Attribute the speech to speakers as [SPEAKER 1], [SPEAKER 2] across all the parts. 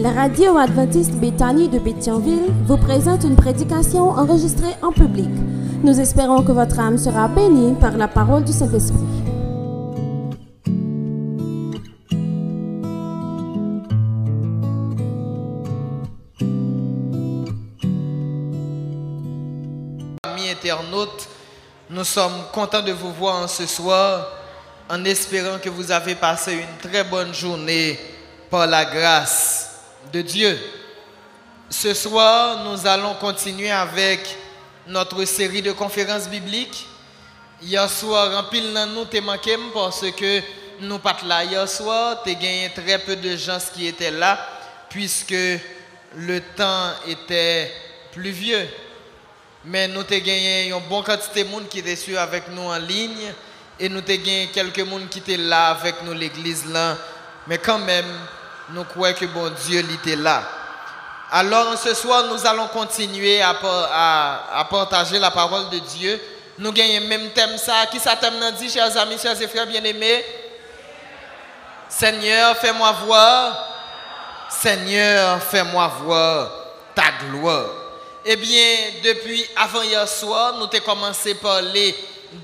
[SPEAKER 1] La radio adventiste Béthanie de Béthionville vous présente une prédication enregistrée en public. Nous espérons que votre âme sera bénie par la parole du Saint-Esprit.
[SPEAKER 2] Amis internautes, nous sommes contents de vous voir ce soir en espérant que vous avez passé une très bonne journée par la grâce de Dieu. Ce soir, nous allons continuer avec notre série de conférences bibliques. Hier soir, en pile dans nous, t'es manqué parce que nous pas là hier soir, t'es gagné très peu de gens qui étaient là puisque le temps était pluvieux. Mais nous avons gagné une bonne quantité de monde qui était sur avec nous en ligne et nous avons gagné quelques monde qui étaient là avec nous l'église là. Mais quand même, nous croyons que bon Dieu était là. Alors ce soir, nous allons continuer à, partager la parole de Dieu. Nous gagnons même thème ça. Qui ça thème dit, chers amis, chers et frères bien-aimés? Seigneur, fais-moi voir. Seigneur, fais-moi voir ta gloire. Eh bien, depuis avant hier soir, nous avons commencé à parler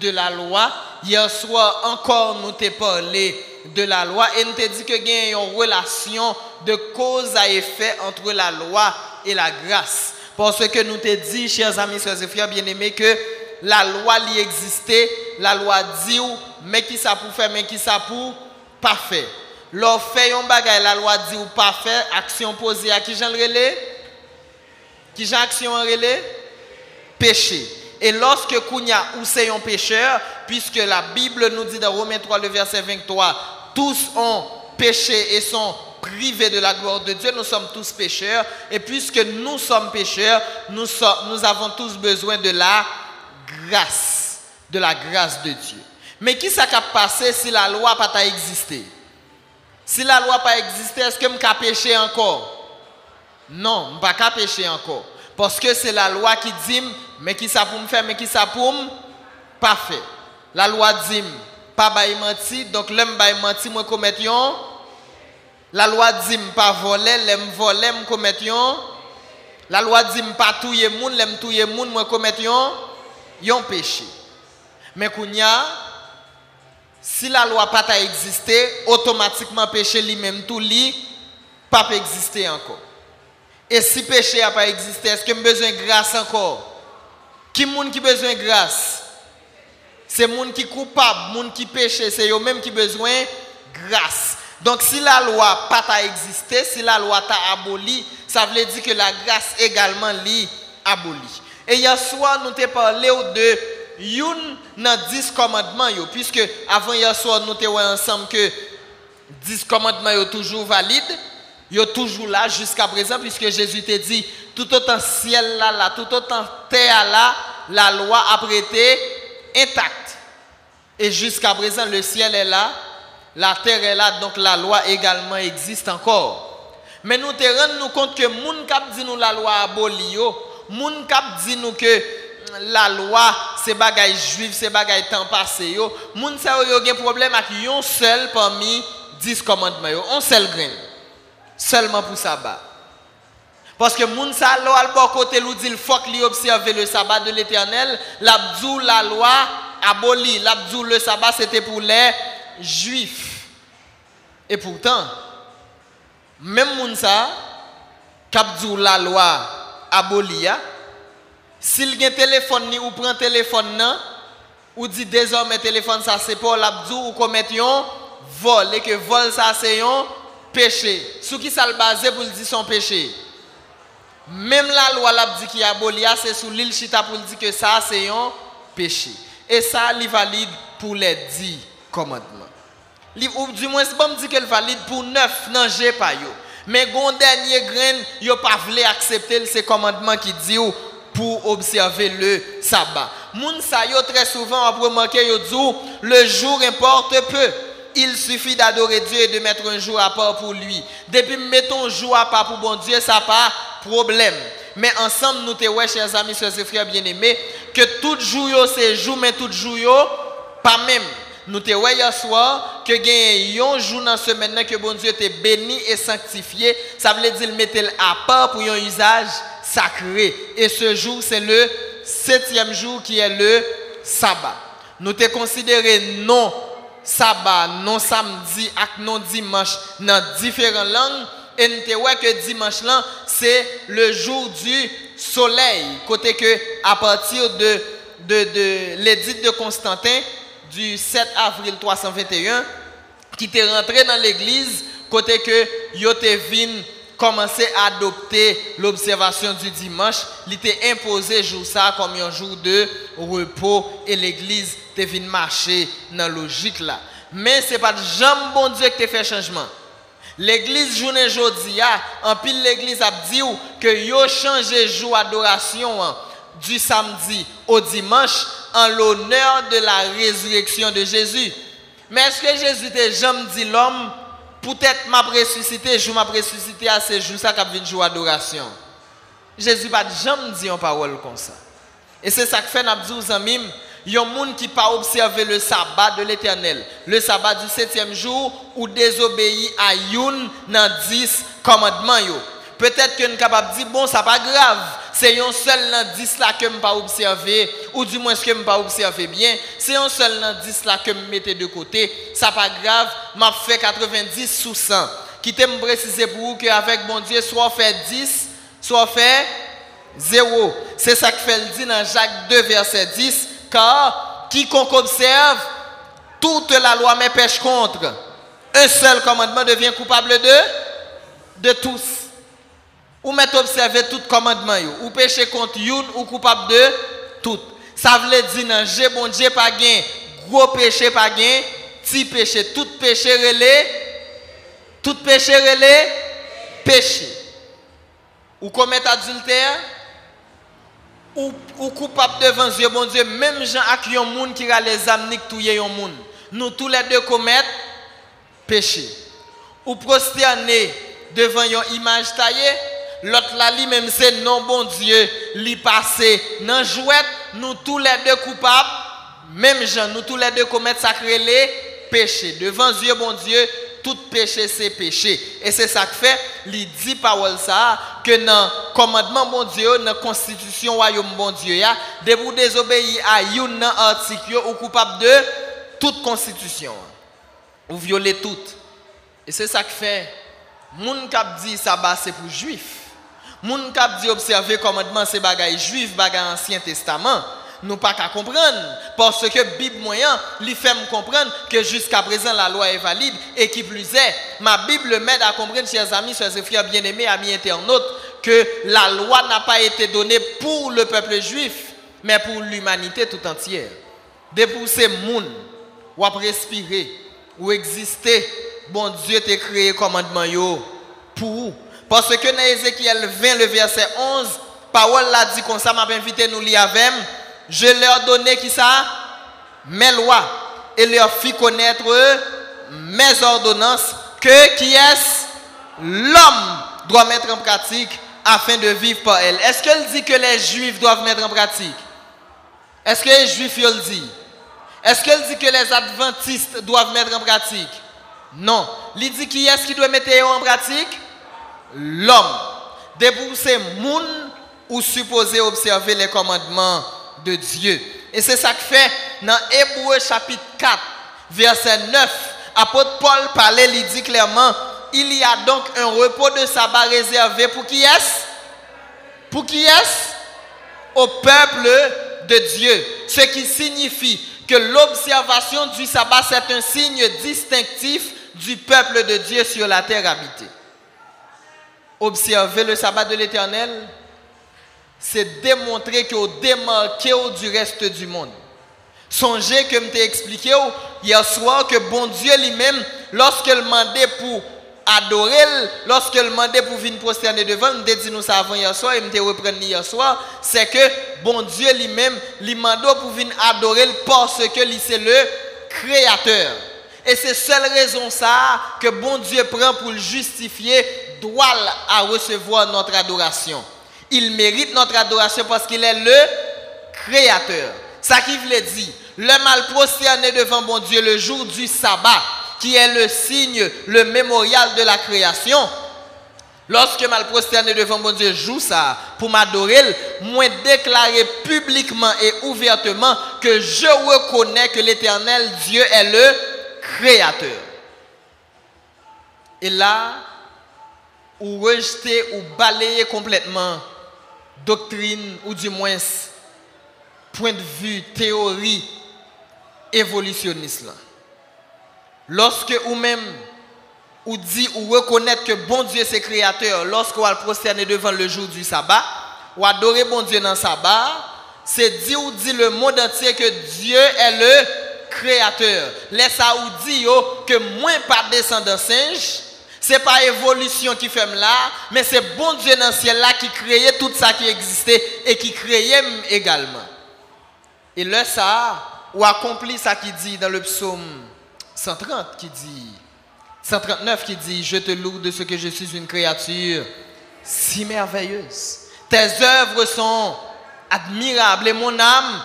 [SPEAKER 2] de la loi. Hier soir encore, nous avons parlé de la loi et nous avons dit qu'il y a une relation de cause à effet entre la loi et la grâce. Parce que nous avons dit, chers amis, chers et frères bien-aimés, que la loi y existait, la loi dit, mais qui ça pour faire, mais qui ça pour pas faire. Leur fait un bagage, la loi dit ou pas faire, action posée à qui j'en relais? Qui j'en action en relais? Péché. Et lorsque Kounia ou c'est un pécheur, puisque la Bible nous dit dans Romains 3, le verset 23, tous ont péché et sont privés de la gloire de Dieu, nous sommes tous pécheurs. Et puisque nous sommes pécheurs, nous, avons tous besoin de la grâce, de la grâce de Dieu. Mais qui ça passé si la loi n'a pas existé? Si la loi n'a pas existé, est-ce que je pécher encore? Non, je ne pas pécher encore. Parce que c'est la loi qui dit, mais qui ça pour me faire, mais qui ça pour me pas. La loi dit, pas bail menti, donc l'homme bail menti, moi commettre La loi dit, pas voler, l'aime voler, moi commettre La loi dit, pas touyer moun, l'aime touyer moun, moi commettre yon péché. Mais kounya, si la loi pas ta existé, automatiquement péché lui-même tout li pas exister encore. Et si péché n'a pas existé, est-ce que j'ai besoin de grâce encore Qui monde qui besoin de grâce C'est monde qui coupable, monde qui péché, c'est eux même qui besoin grâce. Donc si la loi pas ta existé, si la loi t'a aboli, ça veut dire que la grâce également li aboli. Et hier soir nous t'ai parlé de une dans 10 commandements puisque avant hier soir nous t'ai ensemble que 10 commandements sont toujours valides Yo toujours là jusqu'à présent, puisque Jésus t'a dit, tout autant ciel là, là, tout autant terre là, la loi a prêté intacte. Et jusqu'à présent, le ciel est là, la terre est là, donc la loi également existe encore. Mais nous te rendons compte que moun kap dit nous la loi aboli moun kap dit nous que la loi c'est bagay juif, c'est bagay temps passé yo, moun sa yo gen problème avec un seul parmi 10 commandements yo, un seul grain seulement pour sabbat. Parce que moun sa lo al bon côté lou dit faut qu'il observe le sabbat de l'Éternel, l'abdou la loi aboli, l'abdou le sabbat c'était pour les juifs. Et pourtant même moun sa la loi aboli s'il un téléphone ni ou prend téléphone nan ou dit désormais téléphone ça c'est pour l'abdou ou commettre un vol et que vol ça c'est un péché. Sous qui ça le basé pour dire son péché? Même la loi l'a dit qui abolia, c'est sous l'île Chita pour dire que ça c'est un péché. Et ça, il valide pour les dix commandements. Ou du moins, c'est bon dit qu'elle valide pour neuf, non, j'ai pas yo. Mais gon dernier grain, yo pas voulu accepter ces commandements qui dit pour observer le sabbat. Moun sa yo très souvent on remarqué yo le jour importe peu il suffit d'adorer Dieu et de mettre un jour à part pour lui. Depuis mettons un jour à part pour bon Dieu, ça pas problème. Mais ensemble, nous te ouais, chers amis, chers frères bien-aimés, que tout jour c'est jour, mais tout jour pas même. nous te hier soir que gagne un jour dans semaine que bon Dieu t'est béni et sanctifié, ça veut dire mettre à part pour un usage sacré. Et ce jour, c'est le septième jour qui est le sabbat. Nous te considéré non sabbat, non samedi et non dimanche dans différentes langues. Et nous te que dimanche là, c'est le jour du soleil. Côté que à partir de, de, de l'édit de Constantin du 7 avril 321, qui était rentré dans l'église, côté que yo te commencer à adopter l'observation du dimanche, il était imposé jour ça comme un jour de repos et l'église venu marcher dans la logique. Mais ce n'est pas jamais bon Dieu qui fait changement. L'église journée aujourd'hui, en pile l'église a dit que yo changé jour d'adoration hein, du samedi au dimanche en l'honneur de la résurrection de Jésus. Mais est-ce que Jésus t'a jamais dit l'homme peut-être m'a ressuscité, je m'a ressuscité à ce jour ça qui jour d'adoration. Jésus pas jamais dit une parole comme ça. Et c'est ça que fait n'a dit aux amis, y a gens qui pas observé le sabbat de l'Éternel, le sabbat du septième jour ou désobéit à une dans dix commandements Peut-être que nous sommes capables de dire bon ça pas grave, c'est un seul dans 10 là que je pas observé, ou du moins ce que je pas observé bien, c'est un seul dans 10 là que je mettez de côté, ça pas grave, m'a fait 90 sous 100. Qui me préciser pour vous qu'avec mon Dieu, soit fait 10, soit fait 0. C'est ça que fait dit dans Jacques 2, verset 10, car quiconque observe toute la loi mais contre, un seul commandement devient coupable de, de tous ou mettre observer tout commandement ou péché contre une ou coupable de tout. Ça veut dire non, j'ai bon Dieu pas gain, gros péché pas gain, petit péché, tout péché relé, tout péché relé, péché. Ou commettre adultère, ou, ou coupable devant Dieu, bon Dieu, même gens avec un monde qui a les âmes qui. Nous tous les deux commettre péché. Ou prosterner devant une image taillée, L'autre là, lui-même, c'est non bon Dieu, lui passé. Dans jouet, nous tous les deux coupables, même gens, nous tous les deux commettre sacré les péchés. Devant Dieu, bon Dieu, tout péché c'est péché. Et c'est ça que fait, il dit parole ça, que dans le commandement bon Dieu, dans la constitution royaume bon Dieu, de vous désobéir à un article ou coupable de toute constitution. Ou violer toute. Et c'est ça que fait, moun kap dit ça c'est pour juifs. Moun kap dit observer commandement c'est bagaille juif, bagaille ancien testament. Nous pas qu'à comprendre parce que Bible moyen lui fait comprendre que jusqu'à présent la loi est valide et qui plus est ma Bible m'aide à comprendre chers amis, chers frères bien-aimés, amis internautes que la loi n'a pas été donnée pour le peuple juif mais pour l'humanité tout entière. Depuis ces moun ou à respirer ou exister, bon Dieu t'a créé commandement yo pour parce que dans Ézéchiel 20, le verset 11, parole l'a dit comme ça, m'a invité nous lire avec Je leur donnais qui ça? Mes lois. Et leur fit connaître mes ordonnances que qui est l'homme doit mettre en pratique afin de vivre par elle. Est-ce qu'elle dit que les juifs doivent mettre en pratique? Est-ce que les juifs le dit Est-ce qu'elle dit que les adventistes doivent mettre en pratique? Non. Il dit qui est-ce qui doit mettre en pratique? L'homme. Ces moun ou supposé observer les commandements de Dieu. Et c'est ça que fait dans Hébreu chapitre 4, verset 9. Apôtre Paul parlait, il dit clairement, il y a donc un repos de sabbat réservé pour qui est-ce? Pour qui est-ce? Au peuple de Dieu. Ce qui signifie que l'observation du sabbat, c'est un signe distinctif du peuple de Dieu sur la terre habitée observer le sabbat de l'éternel, c'est démontrer que vous démarquez du reste du monde. Songez que je t'ai expliqué hier soir que bon Dieu lui-même, lorsqu'il demandait pour adorer, lorsqu'il demandait pour venir prosterner devant, je dit nous ça avant hier soir, et je reprendre hier soir, c'est que bon Dieu lui-même, lui demandait pour venir adorer parce que lui c'est le créateur. Et c'est seule raison ça que bon Dieu prend pour le justifier droit à recevoir notre adoration. Il mérite notre adoration parce qu'il est le créateur. Ça qui veut dire, Le mal prosterné devant bon Dieu le jour du sabbat, qui est le signe, le mémorial de la création. Lorsque mal prosterné devant mon Dieu joue ça pour m'adorer, moi déclarer publiquement et ouvertement que je reconnais que l'éternel Dieu est le créateur. Et là, ou rejeter ou balayer complètement doctrine ou du moins point de vue, théorie évolutionniste. Lorsque ou même ou dit ou reconnaître que bon Dieu c'est créateur lorsqu'on va prosterner devant le jour du sabbat, ou adorer bon Dieu dans le sabbat, c'est dire ou dit le monde entier que Dieu est le créateur. Laisse ça ou dit que moins pas descendant singe, c'est pas évolution qui fait là, mais c'est bon Dieu dans le ciel là qui créait tout ça qui existait et qui créait également. Et là ça, ou accompli ça qui dit dans le psaume 130 qui dit 139 qui dit, je te loue de ce que je suis une créature si merveilleuse. Tes œuvres sont admirables et mon âme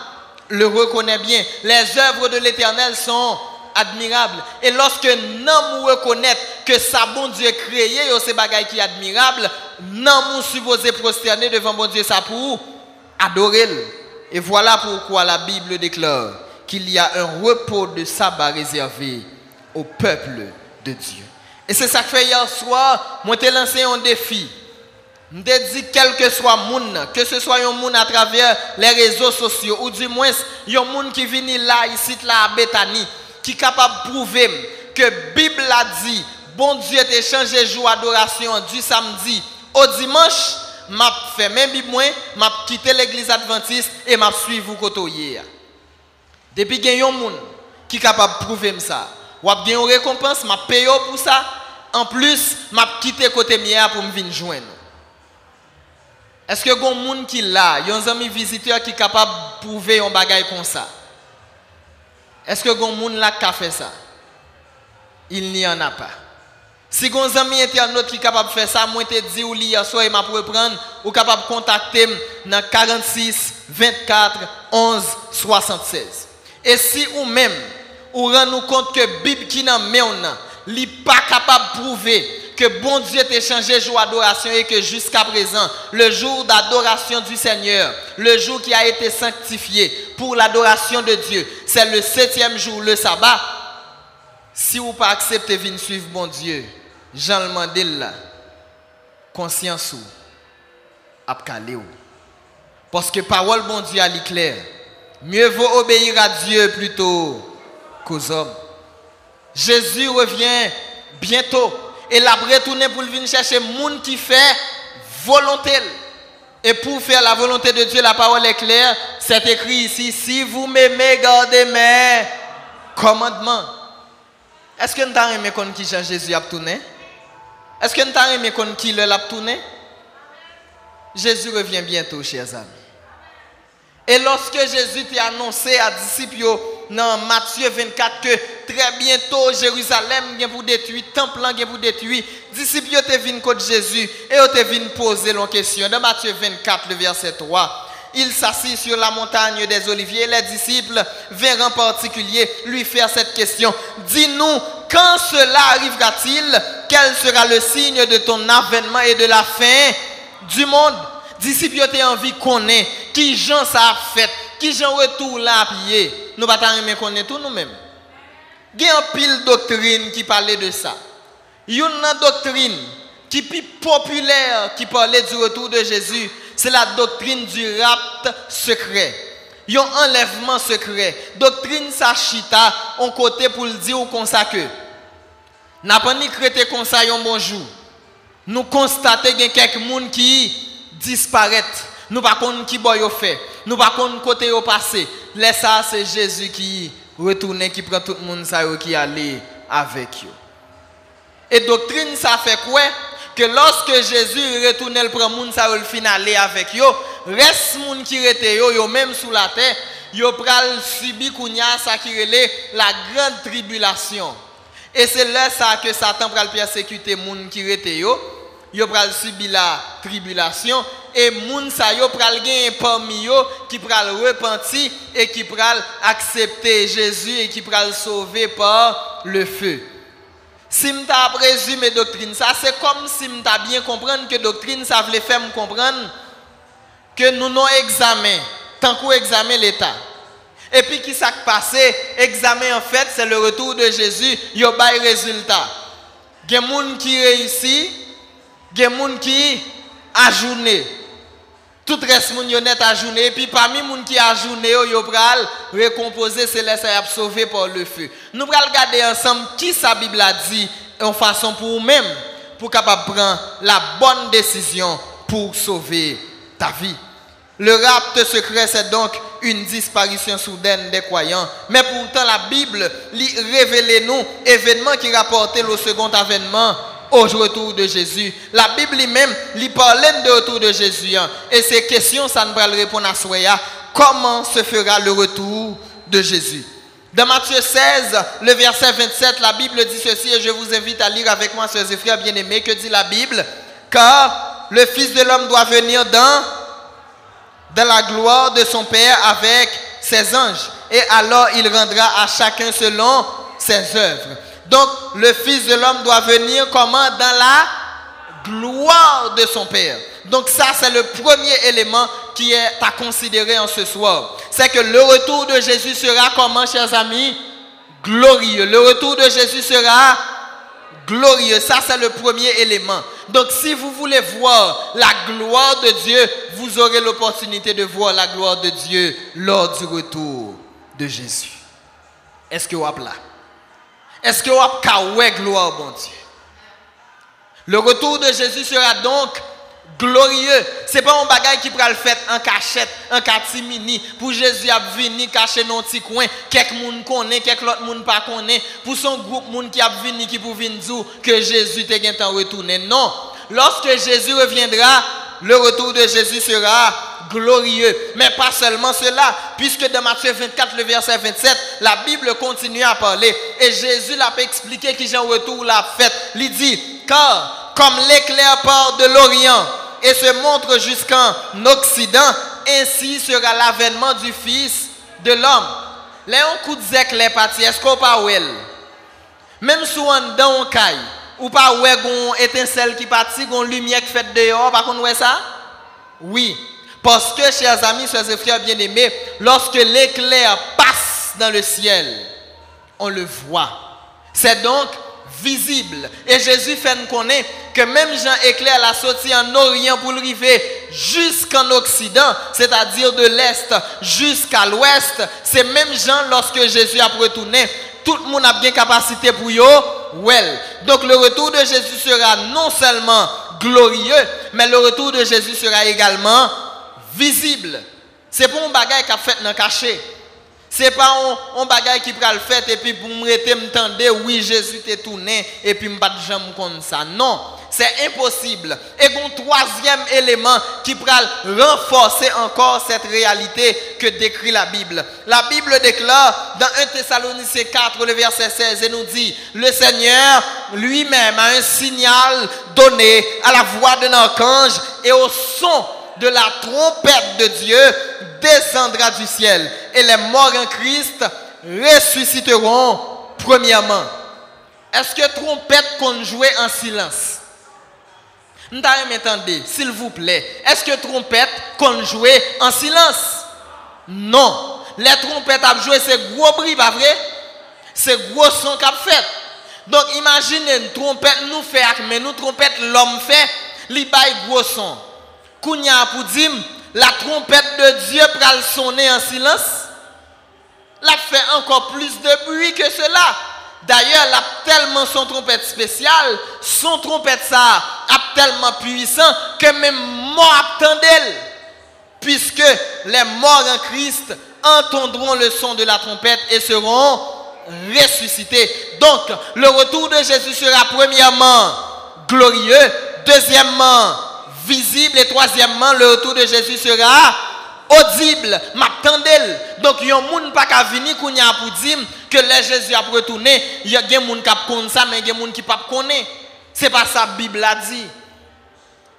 [SPEAKER 2] le reconnaît bien. Les œuvres de l'Éternel sont admirables. Et lorsque nous reconnaît que sa bon Dieu créé, ces bagailles qui est admirable, nous supposé prosterner devant bon Dieu ça pour adorer. Et voilà pourquoi la Bible déclare qu'il y a un repos de sabbat réservé au peuple de Dieu. Et c'est ça que fait hier soir, moi t'ai lancé un défi. Je dit quel que soit monde, que ce soit un monde à travers les réseaux sociaux ou du moins un monde qui vient là ici là à Bethany qui est capable de prouver que la Bible a dit. Bon Dieu t'a changé jour d'adoration du samedi au dimanche, m'a fait même Bible moi, m'a quitté l'église adventiste et m'a suivi vous côté Depuis qu'il y a monde qui est capable de prouver ça. Ou a une récompense, m'a payé pour ça. En plus, m'a quitté côté mien pour me venir joindre. Est-ce que y a des gens qui là, visiteur qui est capable de prouver un bagage comme ça? Est-ce que gens là qui a fait ça Il n'y en a pas. Si vous avez un ami internaute qui est capable de faire ça, moi te dis ou hier soir, m'a pour prendre ou capable de contacter dans 46 24 11 76. Et si ou même ou rend nous compte que Bible qui n'a n'est pas capable de prouver que bon Dieu t'a changé jour d'adoration et que jusqu'à présent, le jour d'adoration du Seigneur, le jour qui a été sanctifié pour l'adoration de Dieu, c'est le septième jour, le sabbat. Si vous pas accepter de suivre bon Dieu, Jean le conscience ou, Parce que parole bon Dieu a clair. Mieux vaut obéir à Dieu plutôt qu'aux hommes. Jésus revient bientôt. Et il a retourné pour venir chercher monde qui fait volonté. Et pour faire la volonté de Dieu, la parole est claire. C'est écrit ici, si vous m'aimez, gardez mes commandements. Est-ce que nous avons aimé qui Jésus a tourné? Est-ce que nous avons aimé qui le a tourné? Jésus revient bientôt, chers amis. Et lorsque Jésus t'a annoncé à disciples dans Matthieu 24 que très bientôt Jérusalem vient pour détruire, temple vient pour détruire, disciples te viennent contre Jésus et te viennent poser la question. Dans Matthieu 24, le verset 3, il s'assit sur la montagne des Oliviers. Les disciples vinrent en particulier lui faire cette question. Dis-nous, quand cela arrivera-t-il? Quel sera le signe de ton avènement et de la fin du monde? Disciples ont envie ait qui gens ça fait, qui gens retour là pied. Nous pas qu'on connaître tout nous-mêmes. Il y a pile doctrine qui parlait de ça. Il y a une doctrine qui est plus populaire qui parlait du retour de Jésus, c'est la doctrine du rapt secret. Il y a un enlèvement secret. Doctrine Sachita, on côté pour le dire ça que n'a pas ni créé comme ça un bonjour. Nous constatons qu'il y a quelques monde qui disparaître. Nous pas connaissons qui boy fait. Nous pas côté au passé. Laisse ça c'est Jésus qui retourne qui prend tout le monde ça qui allait avec eux. Et doctrine ça fait quoi? Que lorsque Jésus retourne le prend monde ça le final avec eux, reste monde qui rete yo yo même sous la terre, yo pral subi kounya ça qui la grande tribulation. Et c'est là ça que Satan pral persécuter monde qui yo yo pral subir la tribulation et moun sa yo pral gen parmi yo qui pral repenti et qui pral accepter Jésus et qui pral sauver par le feu. Si m'ta présumé doctrine ça c'est comme si m'ta bien comprendre que doctrine ça voulait faire me comprendre que nous non examen tant qu'on examen l'état. Et puis qui s'est passé examen en fait c'est le retour de Jésus, yo bay résultat. Des gens qui réussit, des gens qui ajournent. Tout reste moun yo net ajourné et puis parmi les gens qui ajourné yo pral récomposer céleste et sauvé par le feu. Nous pral regarder ensemble qui sa Bible a dit en façon pour nous-mêmes pour capable prendre la bonne décision pour sauver ta vie. Le rapte secret, c'est donc une disparition soudaine des croyants. Mais pourtant, la Bible révèle nous événements qui rapportaient le second avènement au retour de Jésus. La Bible même lui parlait de retour de Jésus. Hein. Et ces questions, ça ne va répondre à soi. Comment se fera le retour de Jésus? Dans Matthieu 16, le verset 27, la Bible dit ceci, et je vous invite à lire avec moi, sœurs et frères bien-aimés, que dit la Bible? Car le Fils de l'homme doit venir dans dans la gloire de son Père avec ses anges. Et alors il rendra à chacun selon ses œuvres. Donc le Fils de l'homme doit venir comment? Dans la gloire de son Père. Donc ça, c'est le premier élément qui est à considérer en ce soir. C'est que le retour de Jésus sera comment, chers amis? Glorieux. Le retour de Jésus sera glorieux. Ça, c'est le premier élément. Donc, si vous voulez voir la gloire de Dieu, vous aurez l'opportunité de voir la gloire de Dieu lors du retour de Jésus. Est-ce que vous avez là? Est-ce que vous avez gloire, bon Dieu? Le retour de Jésus sera donc glorieux. Ce n'est pas un bagage qui prend le fait en cachette, en catimini. Pour Jésus a venir cacher dans petit coin. Quelques monde connaît, quelques autres monde pas connaît. Pour son groupe qui a venu qui pour venir dire que Jésus est en retourner. Non. Lorsque Jésus reviendra, le retour de Jésus sera glorieux. Mais pas seulement cela, puisque dans Matthieu 24, le verset 27, la Bible continue à parler. Et Jésus l'a expliqué qui j'ai un retour l'a fait. Il dit, car comme l'éclair part de l'Orient et se montre jusqu'en Occident, ainsi sera l'avènement du Fils de l'homme. Là, on coup parties, est-ce qu'on pas Même si on dans un caille, ou pas ouais étincelle qui partit, gon lumière qui fait dehors, par contre ouais ça? Oui. Parce que chers amis, chers et frères bien-aimés, lorsque l'éclair passe dans le ciel, on le voit. C'est donc visible. Et Jésus fait nous connaître que même Jean éclair la sortie en Orient pour arriver jusqu'en Occident, c'est-à-dire de l'Est jusqu'à l'Ouest. C'est même Jean, lorsque Jésus a retourné, tout le monde a bien capacité pour yo. Well. Donc le retour de Jésus sera non seulement glorieux, mais le retour de Jésus sera également visible. C'est pas un bagage qu'a fait dans caché. C'est pas un, bagage qui prend le fait et puis pour me me oui Jésus t'est tourné et puis pas de jambe comme ça. Non, c'est impossible. Et un troisième élément qui pourra renforcer encore cette réalité que décrit la Bible. La Bible déclare dans 1 Thessaloniciens 4, le verset 16, et nous dit, le Seigneur lui-même a un signal donné à la voix d'un archange et au son de la trompette de Dieu descendra du ciel et les morts en Christ ressusciteront premièrement. Est-ce que trompette qu'on jouait en silence? m'entendez, s'il vous plaît. Est-ce que trompette qu'on jouait en silence? Non. Les trompettes à jouer, c'est gros bruit, pas vrai? C'est gros son qu'a fait. Donc imaginez une trompette nous fait, mais nous trompette l'homme fait, li bail gros son. Kounya pour la trompette de Dieu pral sonner en silence. La fait encore plus de bruit que cela. D'ailleurs, la tellement son trompette spéciale, son trompette ça a tellement puissant que même mort attendent puisque les morts en Christ entendront le son de la trompette et seront ressuscités. Donc, le retour de Jésus sera premièrement glorieux, deuxièmement visible et troisièmement le retour de Jésus sera audible, m'attendel. Donc, il y a un monde pas qu'à venir pour dire que les Jésus a retourné, il y a des gens qui connaissent ça, mais il y a des gens qui pas. Ce n'est pas ça la Bible a dit.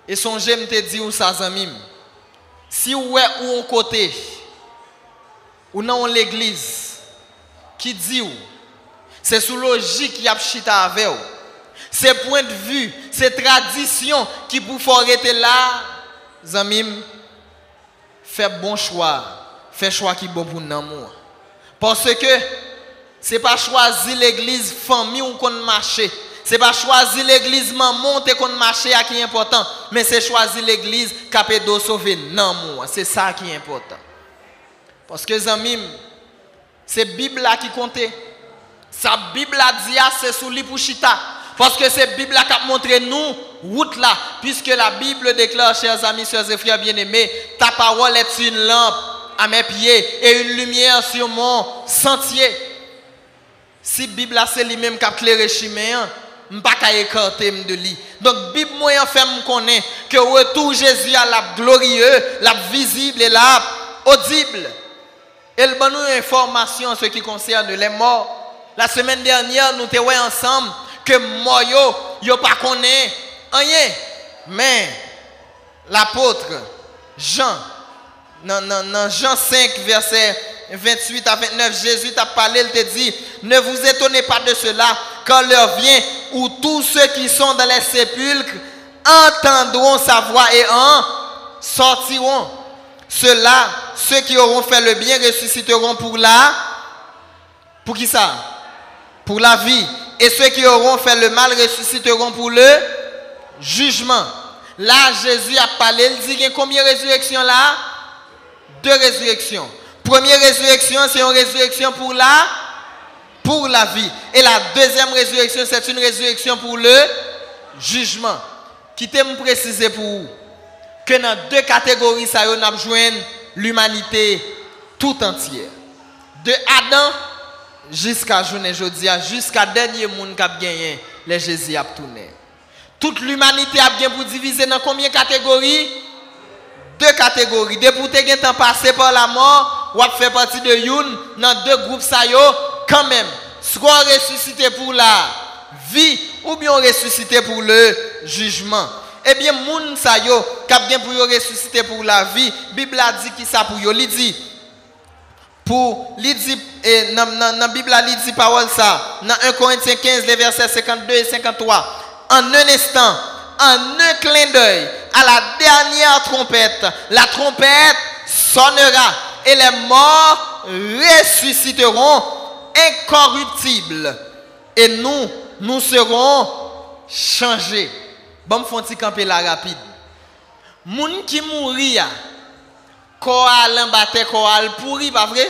[SPEAKER 2] Et son j'aime te dire ça, zamim. Si ou est ou on côté, ou non l'église, qui dit ou, c'est sous logique qui a chita avec ou. C'est point de vue, c'est tradition qui pour arrêter là, zamim, fais bon choix, fais choix qui est bon pour nous. Parce que c'est pas choisir l'église famille ou qu'on marcher. C'est pas choisir l'église maman qu'on marcher qui est important, mais c'est choisir l'église capédo sauver non. C'est ça qui est important. Parce que zamim, c'est Bible qui compte. Sa Bible a dit ah, c'est sous l'ipouchita. Parce que c'est Bible qui a montré nous route là. Puisque la Bible déclare, chers amis, chers et frères bien-aimés, ta parole est une lampe à mes pieds et une lumière sur mon sentier. Si la Bible c'est lui-même qui a éclairé chemin, je ne pas écarter de lui. Donc Bible moyen fait me connaît que retour Jésus à la glorieux, la visible et la audible. Elle donne nous information en ce qui concerne les morts. La semaine dernière, nous étions ensemble que moi yo, pas connaît rien. Mais l'apôtre Jean, dans, Jean 5, verset 28 à 29, Jésus t'a parlé, il te dit, ne vous étonnez pas de cela, quand l'heure vient où tous ceux qui sont dans les sépulcres entendront sa voix et en sortiront. Ceux-là, ceux qui auront fait le bien ressusciteront pour la... Pour qui ça? Pour la vie. Et ceux qui auront fait le mal ressusciteront pour le jugement. Là, Jésus a parlé, il dit a combien de résurrections là? Deux résurrections. Première résurrection, c'est une résurrection pour la, pour la vie. Et la deuxième résurrection, c'est une résurrection pour le jugement. Qui me préciser pour vous? Que dans deux catégories, ça y a besoin l'humanité tout entière. De Adam jusqu'à journée jeudi, jusqu'à dernier monde qui a gagné, les Jésus a tourné. Toute l'humanité a bien pour diviser dans combien de catégories? Deux catégories. Depuis que tu passé par la mort, ou fait partie de une dans deux groupes ça quand même. Soit ressuscité pour la vie ou bien ressuscité pour le jugement. Eh bien, moun sa yo, a bien pour ressusciter pour la vie, Bible a dit qui ça pour yo, il dit pour dit et dans la Bible il dit ça. Dans 1 Corinthiens 15 les versets 52 et 53 en un instant en un clin d'œil à la dernière trompette la trompette sonnera et les morts ressusciteront incorruptibles. Et nous nous serons changés. Bon font camper la rapide. Moun qui mourir Koal bataille, koal pourri, pas vrai?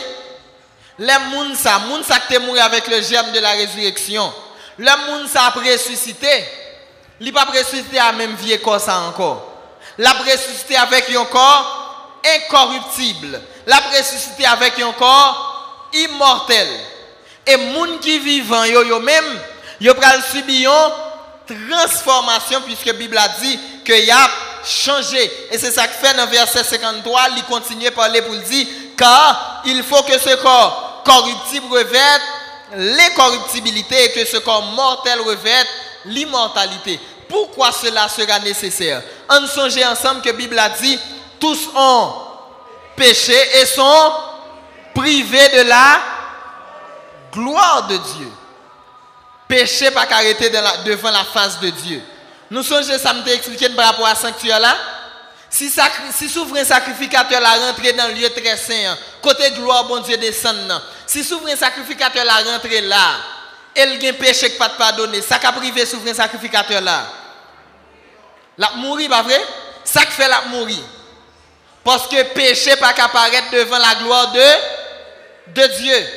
[SPEAKER 2] Les moun sa, moun sa qui mort avec le germe de la résurrection. Le moun sa a ressuscité. Il pas ressuscité à même vie corps ça encore. L'a ressuscité avec un corps incorruptible. L'a ressuscité avec un corps immortel. Et moun qui vivant yo yo même, yo pral une transformation puisque la Bible a dit que y a changé. Et c'est ça que fait dans verset 53, il continue à parler pour dire, car il faut que ce corps corruptible revête l'incorruptibilité et que ce corps mortel revête l'immortalité. Pourquoi cela sera nécessaire? On songe ensemble que la Bible a dit, tous ont péché et sont privés de la gloire de Dieu. Péché pas qu'arrêter devant la face de Dieu. Nous songez ça me expliqué par rapport à sanctuaire là. Si, si souverain sacrificateur la rentré dans le lieu très saint, hein, côté gloire, bon Dieu descend. Si souverain sacrificateur la rentré là, elle a un péché qui pas de pardonner, ça a privé souverain sacrificateur là. La mourir, pas vrai? Ça fait la mourir. Parce que péché pas qu'apparaître devant la gloire de, de Dieu.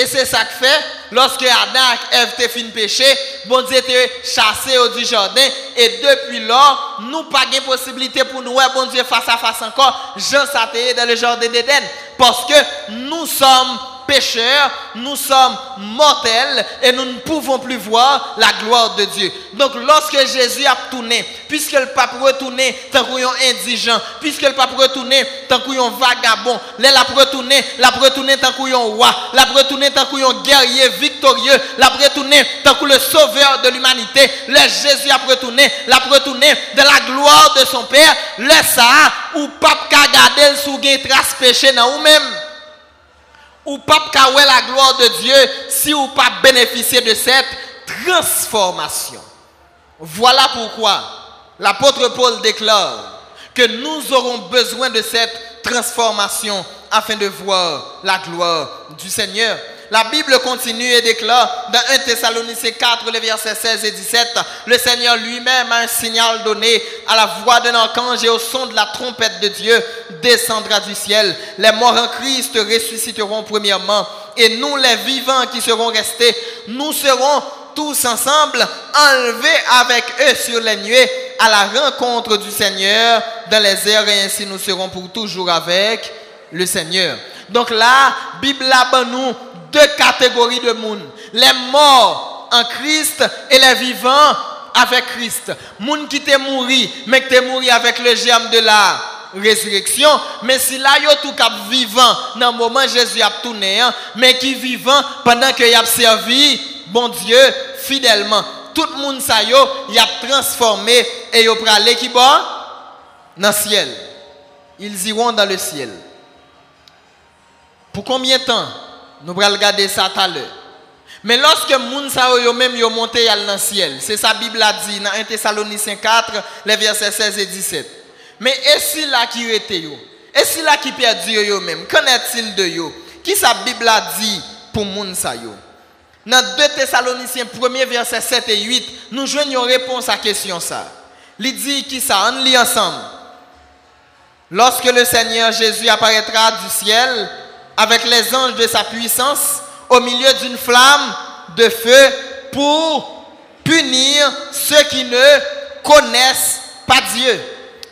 [SPEAKER 2] Et c'est ça que fait, lorsque Adam et Ève te fin péché, bon Dieu te chassé au du jardin. Et depuis là, nous pas de possibilité pour nous, bon Dieu, face à face encore, Jean s'atteigne dans le jardin d'Éden. Parce que nous sommes pécheurs, nous sommes mortels et nous ne pouvons plus voir la gloire de Dieu. Donc lorsque Jésus a tourné, puisque le pape retourné tant qu'on indigent, puisque le pape retourné tant qu'on vagabond, il a retourné, l'a retourné tant qu'on roi, l'a retourné tant qu'on guerrier victorieux, l'a retourné tant que le sauveur de l'humanité, le Jésus a retourné, l'a retourné de la gloire de son Père, le ça ou pape qu'a gardé sous trace péché dans ou même ou pas la gloire de Dieu si ou pas bénéficier de cette transformation. Voilà pourquoi l'apôtre Paul déclare que nous aurons besoin de cette transformation afin de voir la gloire du Seigneur. La Bible continue et déclare dans 1 Thessaloniciens 4, les versets 16 et 17, le Seigneur lui-même a un signal donné à la voix d'un archange et au son de la trompette de Dieu descendra du ciel. Les morts en Christ ressusciteront premièrement et nous, les vivants qui seront restés, nous serons tous ensemble enlevés avec eux sur les nuées à la rencontre du Seigneur dans les airs et ainsi nous serons pour toujours avec le Seigneur. Donc là, Bible là, nous deux catégories de monde. Les morts en Christ et les vivants avec Christ. Moun qui t'est mort, mais qui t'est mort avec le germe de la résurrection. Mais si là, yo tout cap vivant, dans le moment Jésus a tourné, hein, mais qui vivant pendant qu'il a servi, bon Dieu, fidèlement. Tout le monde ça yo, il a transformé et yo pralé qui bon dans le ciel. Ils iront dans le ciel. Pour combien de temps? Nous allons regarder ça tout à l'heure. Mais lorsque moun sa yo même monté dans le ciel, c'est ça Bible a dit dans 1 Thessaloniciens 4, les versets 16 et 17. Mais est-ce là qui était yo? Est-ce là qui perdu yo même? Qu'en est-il de yo? Qui sa Bible a dit pour moun sa yo? Dans 2 Thessaloniciens 1 verset 7 et 8, nous une réponse à la question ça. Il dit qui ça? On lit ensemble. Lorsque le Seigneur Jésus apparaîtra du ciel avec les anges de sa puissance au milieu d'une flamme de feu pour punir ceux qui ne connaissent pas Dieu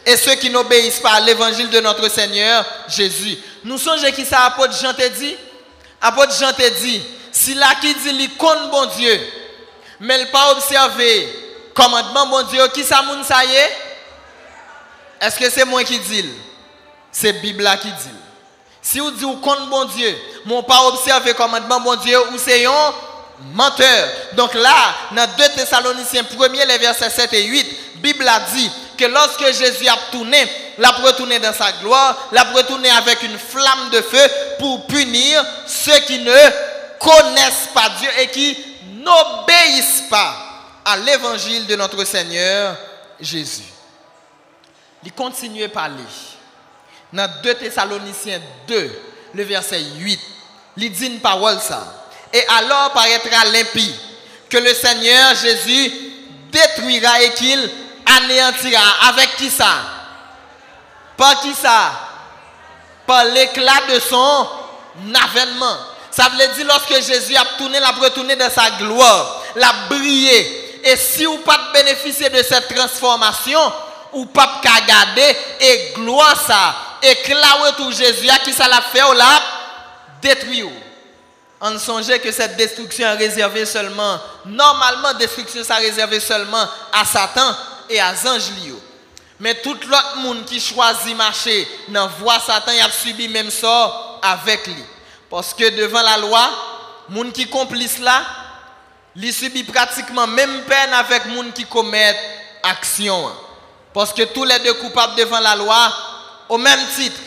[SPEAKER 2] et ceux qui n'obéissent pas à l'évangile de notre Seigneur Jésus. Nous songeons qui ça apôtre Jean te dit? Apôtre Jean te dit, si là qui dit il connaît bon Dieu, mais pas observé commandement bon Dieu, qui ça moun ça y est? Est-ce que c'est moi qui dis? C'est Bible qui dit. Si vous dites vous compte bon Dieu, mon pas observé commandement bon Dieu, ou c'est un menteur. Donc là, dans 2 Thessaloniciens 1 les versets 7 et 8, Bible a dit que lorsque Jésus a tourné, l'a retourné dans sa gloire, l'a retourné avec une flamme de feu pour punir ceux qui ne connaissent pas Dieu et qui n'obéissent pas à l'évangile de notre Seigneur Jésus. Il continue à parler dans 2 Thessaloniciens 2, le verset 8, il dit une parole ça. Et alors paraîtra l'impie que le Seigneur Jésus détruira et qu'il anéantira. Avec qui ça? Par qui ça? Par l'éclat de son avènement. Ça veut dire lorsque Jésus a tourné, l'a retourné dans sa gloire, l'a brillé. Et si vous pas bénéficier de cette transformation, ou pas garder et gloire ça éclat tout Jésus qui ça l'a fait ou l'a détruit. On songeait que cette destruction est réservée seulement. Normalement destruction ça réservé seulement à Satan et à anges mais tout l'autre monde qui choisit marcher dans voie Satan il a subi même sort avec lui. Parce que devant la loi monde qui complice là il subit pratiquement même peine avec monde qui commet action. Parce que tous les deux coupables devant la loi, au même titre,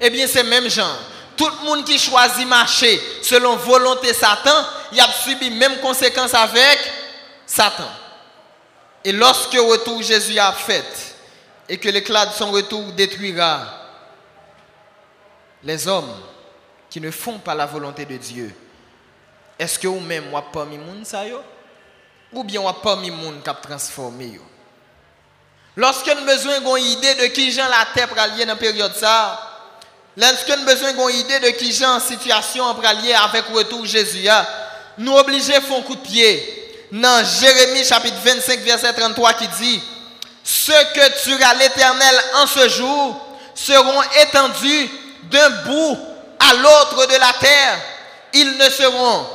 [SPEAKER 2] eh bien c'est même genre. Tout le monde qui choisit marcher selon volonté Satan, il a subi même conséquence avec Satan. Et lorsque le retour Jésus a fait, et que l'éclat de son retour détruira les hommes qui ne font pas la volonté de Dieu, est-ce que vous-même, vous parmi les ou bien vous parmi les gens qui transformé Lorsque nous besoin d'une idée de qui Jean la terre pour dans la période ça, lorsque nous besoin d'une idée de qui la situation pour avec le retour Jésus, nous obligés à faire un coup de pied dans Jérémie chapitre 25 verset 33 qui dit Ceux que tuera l'Éternel en ce jour seront étendus d'un bout à l'autre de la terre Ils ne seront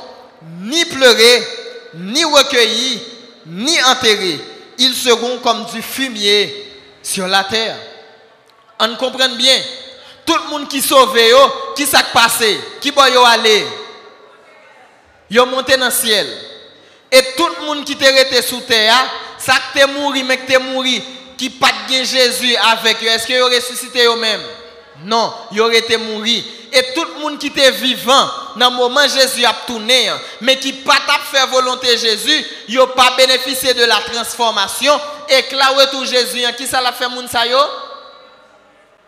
[SPEAKER 2] ni pleurés, ni recueillis, ni enterrés. Ils seront comme du fumier sur la terre. On comprend bien. Tout le monde qui sauve, qui s'est passé, qui va aller, yo monté dans le ciel. Et tout le monde qui était resté sous terre, ça qui est mort, mais qui est mort, qui pas de Jésus avec eux, est-ce qu'ils ont ressuscité eux-mêmes Non, ils auraient été mort. Et tout le monde qui était vivant, dans le moment Jésus a tourné, mais qui pas fait volonté Jésus, ils n'ont pas bénéficié de la transformation. Et là où Jésus, qui ça l'a fait, moun sa?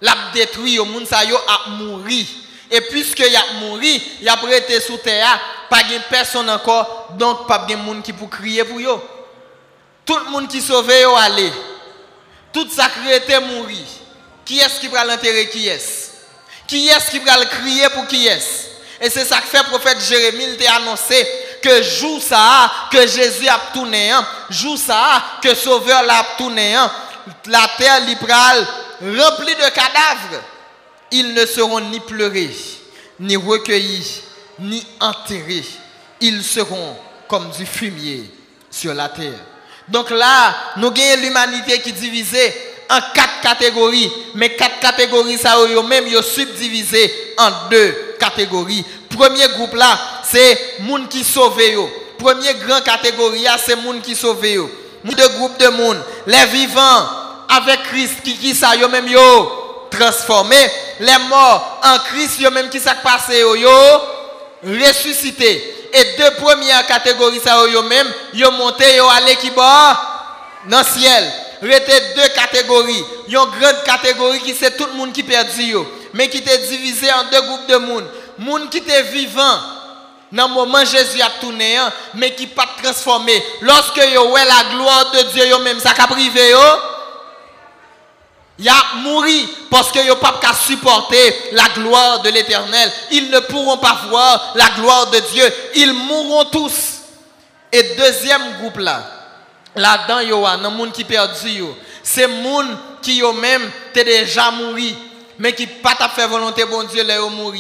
[SPEAKER 2] L'a détruit, moun sa yo a mouru. Et puisque y a mouru, il a prêté sous terre, pas de personne encore, donc pas de monde qui pour crier pour yo. Tout le monde qui sauvé yo aller. Tout ça était mouru. Qui est-ce qui va l'enterrer qui est-ce? Qui est-ce qui va le crier pour qui est-ce? Et c'est ça que fait le prophète Jérémie, il a annoncé que jour ça, que Jésus a tourné, jour ça, que Sauveur l'a tourné, la terre librale remplie de cadavres. Ils ne seront ni pleurés, ni recueillis, ni enterrés. Ils seront comme du fumier sur la terre. Donc là, nous avons l'humanité qui est divisée en quatre catégories. Mais quatre catégories, ça eux même subdivisé en deux catégories. Premier groupe là, c'est monde qui sauve Premier grand catégorie c'est monde qui sauve Deux groupes de monde, les vivants avec Christ qui qui ça yo même yo transformé. Les morts en Christ, yo même qui s'est passé, yo, yo ressuscité. Et deux premières catégories, ça, yo même, yo monté, yo allé qui bas? Dans le ciel. Rete deux catégories. Une grande catégorie qui c'est tout le monde qui perdu, yo, mais qui était divisé en deux groupes de monde. Monde qui était vivant dans le moment Jésus a tourné, hein, mais qui pas transformé. Lorsque yo ouais la gloire de Dieu, yo même ça a privé, yo, il a mouru parce qu'ils n'ont pas qu'à supporter la gloire de l'éternel. Ils ne pourront pas voir la gloire de Dieu. Ils mourront tous. Et deuxième groupe là, là-dedans, il y a un monde qui perdu. C'est monde qui ont même déjà mouru, mais qui pas fait volonté bon Dieu, les ont mouru,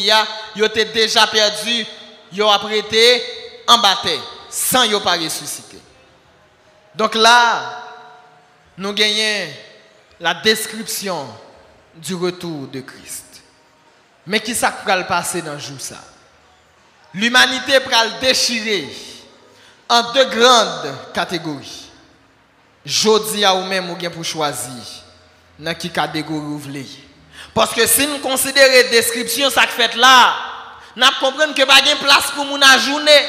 [SPEAKER 2] ils ont déjà perdu, ils ont apprêté en bataille, sans qu'ils pas ressuscité. Donc là, nous gagnons la description du retour de Christ. Mais qui ça va passer dans jour ça? L'humanité va le déchirer en deux grandes catégories. Jodi à ou même ou bien pour choisir dans qui vous. Parce que si nous considérons la description ça fait là, nous comprenons que pas de place pour mon journée.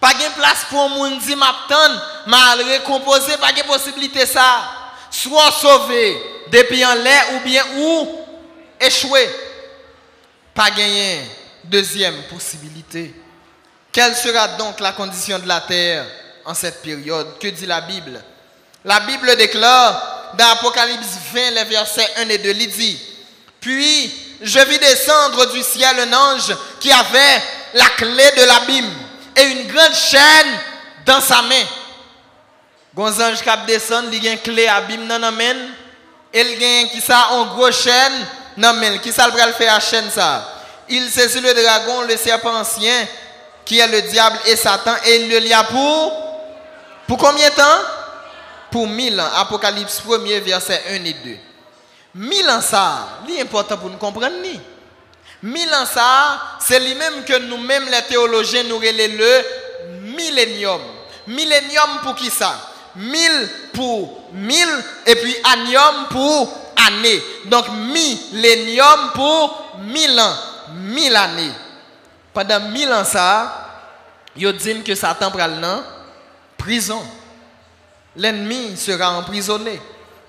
[SPEAKER 2] Pas de place pour mon m'attendre, mal récomposer, pas de possibilité ça soit sauvé depuis en l'air ou bien ou échoué. Pas gagné. Deuxième possibilité. Quelle sera donc la condition de la terre en cette période? Que dit la Bible? La Bible déclare dans Apocalypse 20, les versets 1 et 2, il dit Puis je vis descendre du ciel un ange qui avait la clé de l'abîme et une grande chaîne dans sa main. Gon ange qui descend, il a une clé bim nan men. Il gen qui ça en gros chaîne nan men. Qui ça le faire à chaîne ça? Il saisit le dragon, le serpent ancien qui est le diable et Satan et il le lia pour pour combien de temps? Pour mille ans. Apocalypse 1er verset 1 et 2. Mille ans ça, c'est important pour nous comprendre ni. Mille ans ça, c'est lui-même que nous-mêmes les théologiens nous relèvent le millénium. Millénium pour qui ça? Mille pour mille et puis anium pour année. Donc millénium pour mille ans, mille années. Pendant mille ans ça, ils disent que Satan prend en prison. L'ennemi sera emprisonné.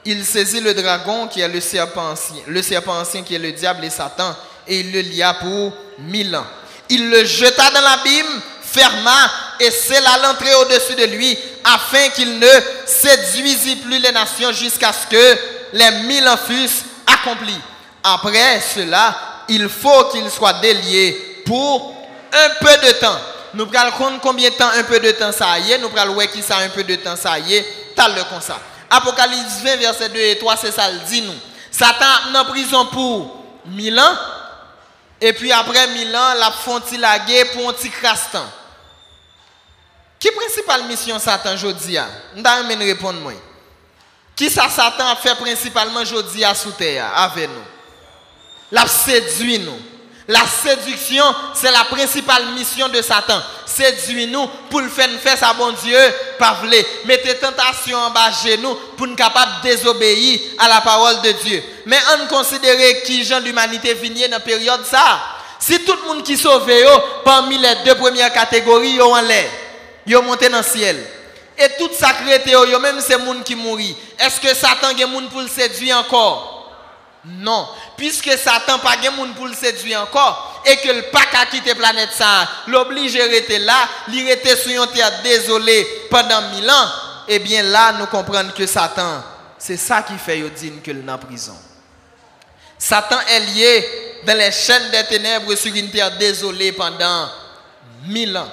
[SPEAKER 2] Il saisit le dragon qui est le serpent ancien, le serpent ancien qui est le diable et Satan, et il le lia pour mille ans. Il le jeta dans l'abîme, ferma et scella l'entrée au-dessus de lui afin qu'il ne séduisît plus les nations jusqu'à ce que les mille ans fussent accomplis. Après cela, il faut qu'il soit délié pour un peu de temps. Nous allons compter combien de temps un peu de temps ça y est. Nous allons voir qui ça un peu de temps ça y est. Tal le comme. Apocalypse 20, verset 2 et 3, c'est ça le dit nous. Satan en prison pour mille ans. Et puis après mille ans, la fonti laguer pour un petit crastan. Qui principale mission Satan aujourd'hui a? M'ta me répondre moi. Qui ça Satan a fait principalement aujourd'hui à sous terre avec nous? La séduit nous. La séduction, c'est la principale mission de Satan. Séduit nous pour le faire faire ça, bon Dieu, pas vle. Mettez tentation en bas chez nous pour nous capable désobéir à la parole de Dieu. Mais on considère qui gens l'humanité vient dans la période ça. Si tout le monde qui sauve parmi les deux premières catégories, yo en l'air, yo monté dans le ciel. Et tout sacré même c'est monde qui mourit. Est-ce que Satan a pour le séduire encore? Non, puisque Satan pas de monde pour le séduire encore et que le pas qu'à quitter planète ça, à rester là, il sur une terre désolé pendant mille ans, eh bien là nous comprenons que Satan, c'est ça qui fait Yodine que en prison. Satan est lié dans les chaînes des ténèbres sur une terre désolée pendant mille ans.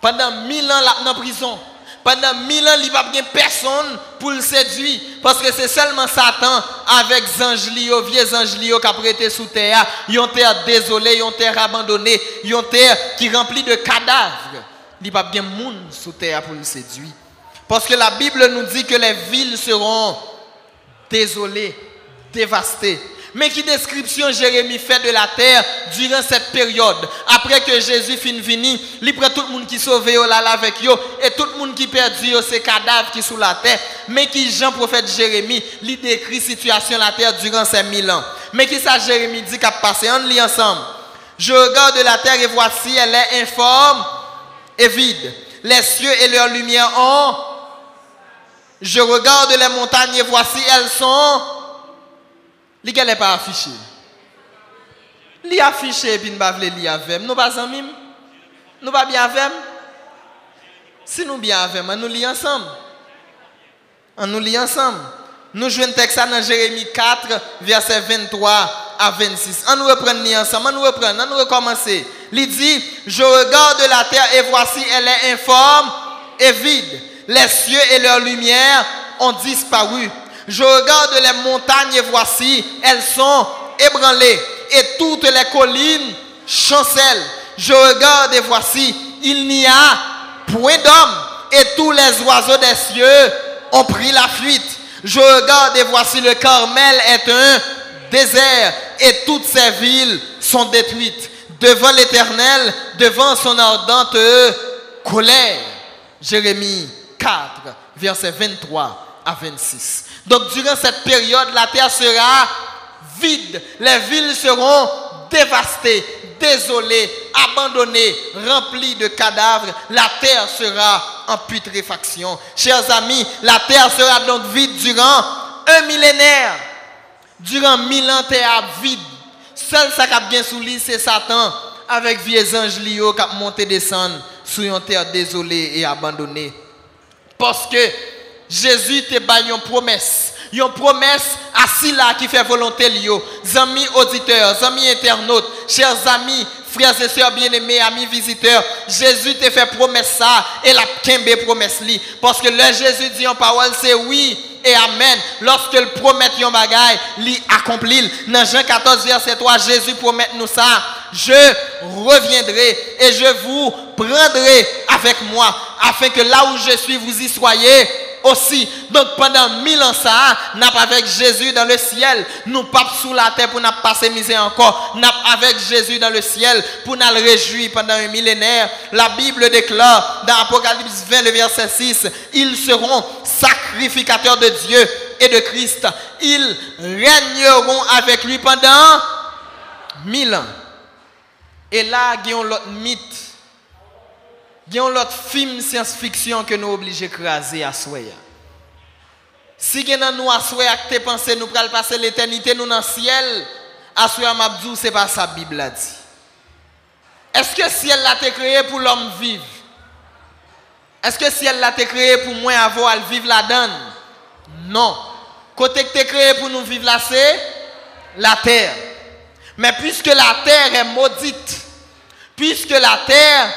[SPEAKER 2] Pendant mille ans, là, en prison. Pendant mille ans, il n'y a pas personne pour le séduire. Parce que c'est seulement Satan avec Zangelio, vieux Zangelio qui a prêté sous terre. Ils ont terre désolé, ils ont terre abandonnée, ils ont terre qui remplie de cadavres. Il n'y a pas bien monde sous terre pour le séduire. Parce que la Bible nous dit que les villes seront désolées, dévastées. Mais qui description Jérémie fait de la terre durant cette période? Après que Jésus fin fini, il prend tout le monde qui sauve là avec eux et tout le monde qui perdu ces cadavres qui sous la terre. Mais qui Jean prophète Jérémie, il décrit situation de la terre durant ces mille ans. Mais qui ça Jérémie dit qu'a passé? On lit ensemble. Je regarde la terre et voici elle est informe et vide. Les cieux et leur lumière ont. Je regarde les montagnes et voici elles sont Li n'est pas affiché. Li affiché et nous pas li avec nous pas amis. Nous pas bien. Si nous bien avec, nous lit ensemble. On nous lit ensemble. Nous jouons texte dans Jérémie 4, verset 23 à 26. On nous reprend ensemble, nous reprend, on nous recommencer. Il dit, je regarde la terre et voici elle est informe et vide. Les cieux et leur lumière ont disparu. Je regarde les montagnes et voici, elles sont ébranlées et toutes les collines chancellent. Je regarde et voici, il n'y a point d'homme et tous les oiseaux des cieux ont pris la fuite. Je regarde et voici le Carmel est un désert et toutes ces villes sont détruites devant l'Éternel, devant son ardente colère. Jérémie 4, verset 23 à 26. Donc durant cette période, la terre sera vide. Les villes seront dévastées, désolées, abandonnées, remplies de cadavres. La terre sera en putréfaction. Chers amis, la terre sera donc vide durant un millénaire. Durant mille ans, terre vide. Seul ça qui a bien sous c'est Satan avec vieux anges Lio qui a monté descendre sur une terre désolée et abandonnée. Parce que Jésus te bat une promesse. Une promesse assis là qui fait volonté lio. Amis auditeurs, amis internautes, chers amis, frères et sœurs bien-aimés, amis visiteurs, Jésus te fait promesse ça et la kembe promesse li. Parce que le Jésus dit en parole, c'est oui et amen. Lorsque le promet un bagaille, li accomplit. Dans Jean 14, verset 3, Jésus promet nous ça. Je reviendrai et je vous prendrai avec moi afin que là où je suis, vous y soyez aussi. Donc pendant mille ans, ça, n'a avec Jésus dans le ciel. Nous pas sous la terre pour nous passer misère encore. N'a avec Jésus dans le ciel pour nous réjouir pendant un millénaire. La Bible déclare dans Apocalypse 20, le verset 6, ils seront sacrificateurs de Dieu et de Christ. Ils régneront avec lui pendant mille ans. Et là, il y a l'autre mythe il y a l'autre film science-fiction que nous obligés de craser à soi. Si nous à soi que nous pral passer l'éternité nous dans le ciel, à soi mabdou c'est pas ça Bible a dit. Est-ce que ciel l'a été créé pour l'homme vivre? Est-ce que ciel l'a été créé pour moi avoir à vivre la donne? Non. Côté que créé pour nous vivre là c'est la terre. Mais puisque la terre est maudite, puisque la terre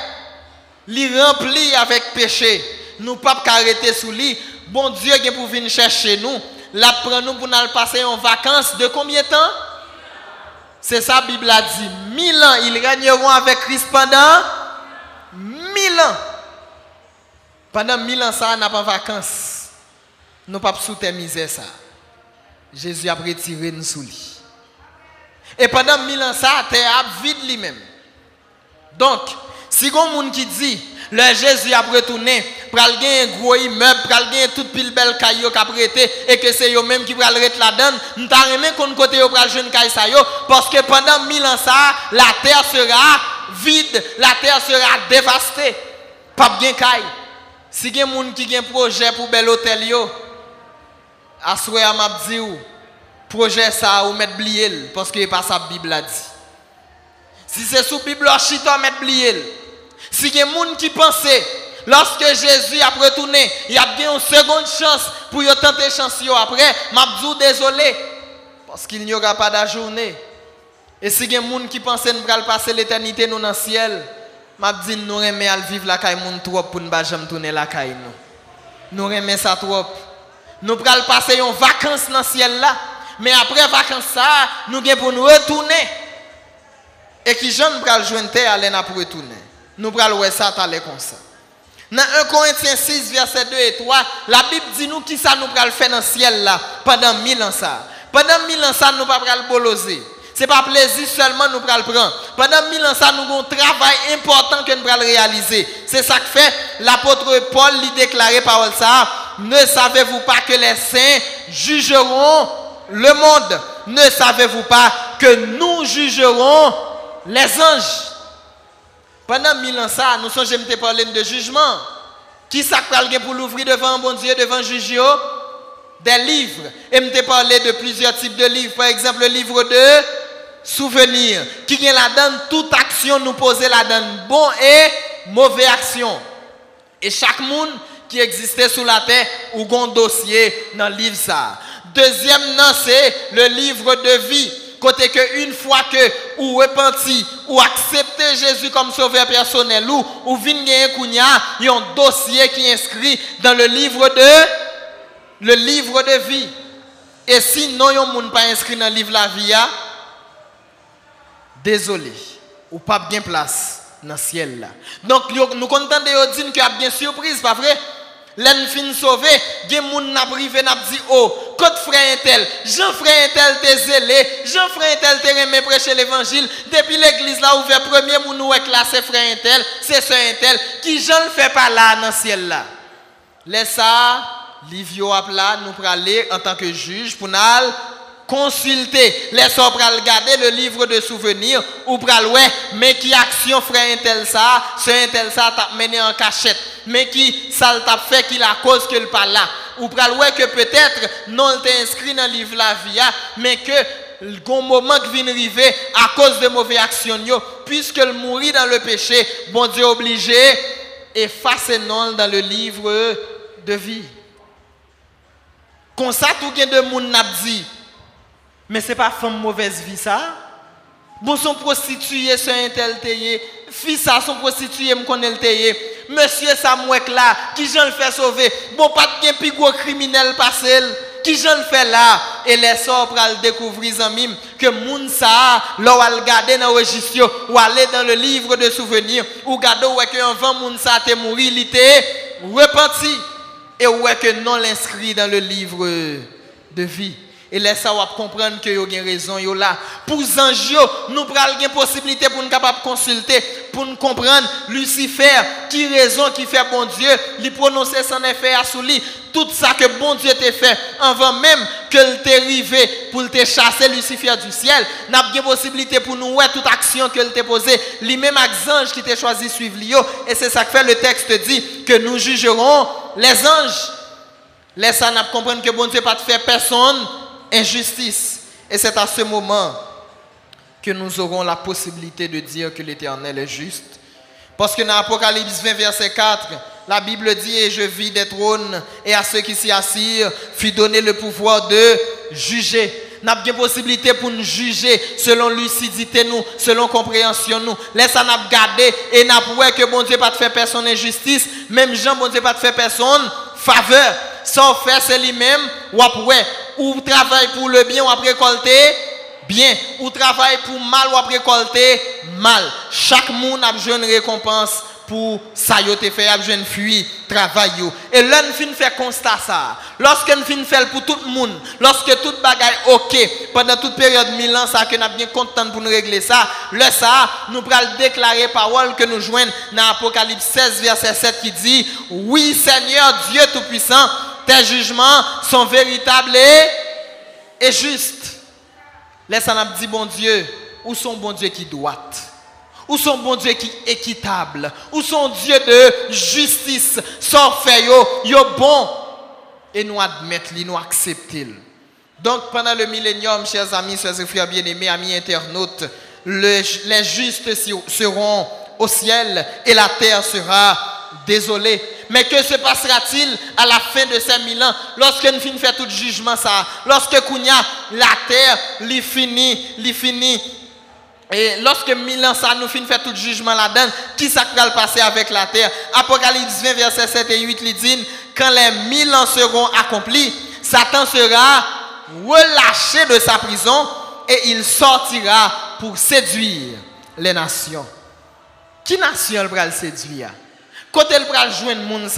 [SPEAKER 2] li rempli avec péché. Nous pas arrêter sous lui. Bon Dieu qui pour venir chercher nous. La prend nous pour nous passer en vacances de combien de temps? C'est ça, la Bible a dit. Mille ans, ils régneront avec Christ pendant mille ans. Pendant mille ans, ça n'a pas vacances. Nous pas sous misère ça. Jésus a retiré nous sous lui. Et pendant mille ans, ça, terre a vide lui-même. Donc, si on monde qui dit, le Jésus a retourné, pral un gros immeuble, pral gen toute pile belle caillou qu'a prêté et que c'est eux même qui pral rete la donne, nous t'a remis qu'on côté yo pral jeune caille yo parce que pendant mille ans ça, la terre sera vide, la terre sera dévastée. Pas bien caille. Si gen moun qui gen projet pour bel hôtel yo, assoye à m'a dit projet ça ou mettre blier parce que pas sa Bible a dit. Si c'est sous Bible chita mettre blier. Si il y a des qui lorsque Jésus a retourné, il a bien une seconde chance pour tenter chance après, dit désolé parce qu'il n'y aura pas de journée. Et si y a des qui pensent nous passer l'éternité dans le ciel, m'a dit nous aimons vivre la caille trop pour ne pas jamais tourner la caille nous. Aimons ça trop. Nous allons passer une vacances dans le ciel là, mais après vacances ça, nous allons pour nous retourner. Et qui jeune pral joindre terre pour retourner. Nous allons voir ça comme ça. Dans 1 Corinthiens 6, verset 2 et 3, la Bible dit nous qui ça nous allons faire dans le ciel là pendant mille ans ça. Pendant mille ans ça, nous pas le boloser. Ce n'est pas plaisir seulement nous allons prendre. Pendant mille ans ça, nous avons un travail important que nous allons réaliser. C'est ça que fait l'apôtre Paul lui déclaré par ça. Ne savez-vous pas que les saints jugeront le monde? Ne savez-vous pas que nous jugerons les anges? Pendant mille ans, ça, nous sommes jamais parler de jugement. Qui ça pour l'ouvrir devant bon Dieu, devant juge Des livres. Et me parlé de plusieurs types de livres. Par exemple, le livre de souvenirs. Qui vient là-dedans, toute action nous poser là-dedans. Bon et mauvaise action. Et chaque monde qui existait sous la terre ou un dossier dans le livre ça. Deuxième, c'est le livre de vie Côté que une fois que ou repenti ou accepter Jésus comme sauveur personnel ou ou il y un dossier qui est inscrit dans le livre de le livre de vie. Et si non yon moun pas inscrit dans le livre de la vie désolé ou pas bien place dans le ciel. Donc nous contents de dire qu'il y a bien surprise, pas vrai? L'en fin sauvé, gen moun n'a privé n'a dit oh, côté frère tel, Jean frère tel te zélé, Jean frère tel te remet prêcher l'évangile, depuis l'église là ouvert premier moun ou classé frère tel, c'est sœur tel qui Jean le fait pas là dans ciel là. Laisse ça, Livio nous aller en tant que juge pour nous consulter. Les pour regarder le livre de souvenirs ou ouais mais qui action frère tel ça c'est tel ça t'a mené en cachette. Mais qui ça t'a fait qu'il a cause que le pas là. Ou ouais que peut-être non il inscrit dans le livre la vie hein, mais que le moment qui vient arriver à cause de mauvaises actions puisque le mourit dans le péché bon Dieu obligé effacer non dans le livre de vie. Comme ça tout de monde n'a dit mais ce n'est pas femme mauvaise vie ça. Bon, son prostitué, c'est un tel tayé. Fils ça, son prostitué, me connaît. Monsieur Samuel là, qui j'en fait sauver. Bon, pas de plus gros criminel passé. Qui j'en fait là? Et les sorts le découvrir en mime que moun ça, là où regarder dans le registre, ou aller dans le livre de souvenirs, ou garder où que un vent moun ça te il était repenti. Et est que non l'inscrit dans le livre de vie. Et laisse ça comprendre que vous avez raison yo là. Pour Zanjio, nous avons une possibilité pour nous consulter, pour nous comprendre Lucifer, qui raison qui fait bon Dieu, lui prononcer son effet à sous lui. Tout ça que bon Dieu t'a fait avant même que le arrivé pour te chasser Lucifer du ciel, n'a pas possibilité pour nous voir toute action que t'a posée, lui-même avec anges qui t'a choisi suivre lui. Et c'est ça que fait le texte dit que nous jugerons les anges. Laisse ça comprendre que bon Dieu pas faire personne injustice. Et c'est à ce moment que nous aurons la possibilité de dire que l'Éternel est juste. Parce que dans Apocalypse 20, verset 4, la Bible dit, et je vis des trônes, et à ceux qui s'y assirent, fut donné le pouvoir de juger. Nous avons possibilité pour nous juger selon lucidité nous, selon compréhension nous. Laisse nous garder et nous que bon Dieu pas de faire personne injustice, même Jean bon Dieu pas de faire personne faveur. Sans faire c'est lui-même ou après ou travaille pour le bien ou après récolter bien. Ou travail pour mal ou récolter mal. Chaque monde a besoin de récompense pour ça yo te fait besoin fuir travail et là nous fin faire constat ça. Lorsque nous fin faire pour tout le monde lorsque toute bagaille OK pendant toute période mille ans ça que n'a bien content pour nous régler ça le ça nous pral déclarer parole que nous joignent dans Apocalypse 16 verset 7 qui dit oui Seigneur Dieu tout puissant tes jugements sont véritables et, et justes laisse nous dit bon Dieu où sont bon Dieu qui doit ou son bon Dieu qui est équitable, ou son Dieu de justice, sans fait yo, yo bon, et nous admettre, nous accepter. Donc pendant le millénium, chers amis, chers frères bien-aimés, amis internautes, les justes seront au ciel et la terre sera désolée. Mais que se passera-t-il à la fin de ces mille ans? Lorsque nous finissons faire tout jugement ça Lorsque Kounia, la terre, li finit, finit et lorsque mille ans, ça nous finit faire tout le jugement là-dedans, qui ça va passer avec la terre? Apocalypse 20, verset 7 et 8, il dit Quand les mille ans seront accomplis, Satan sera relâché de sa prison et il sortira pour séduire les nations. Qui nation va séduire? Côté il va joindre monde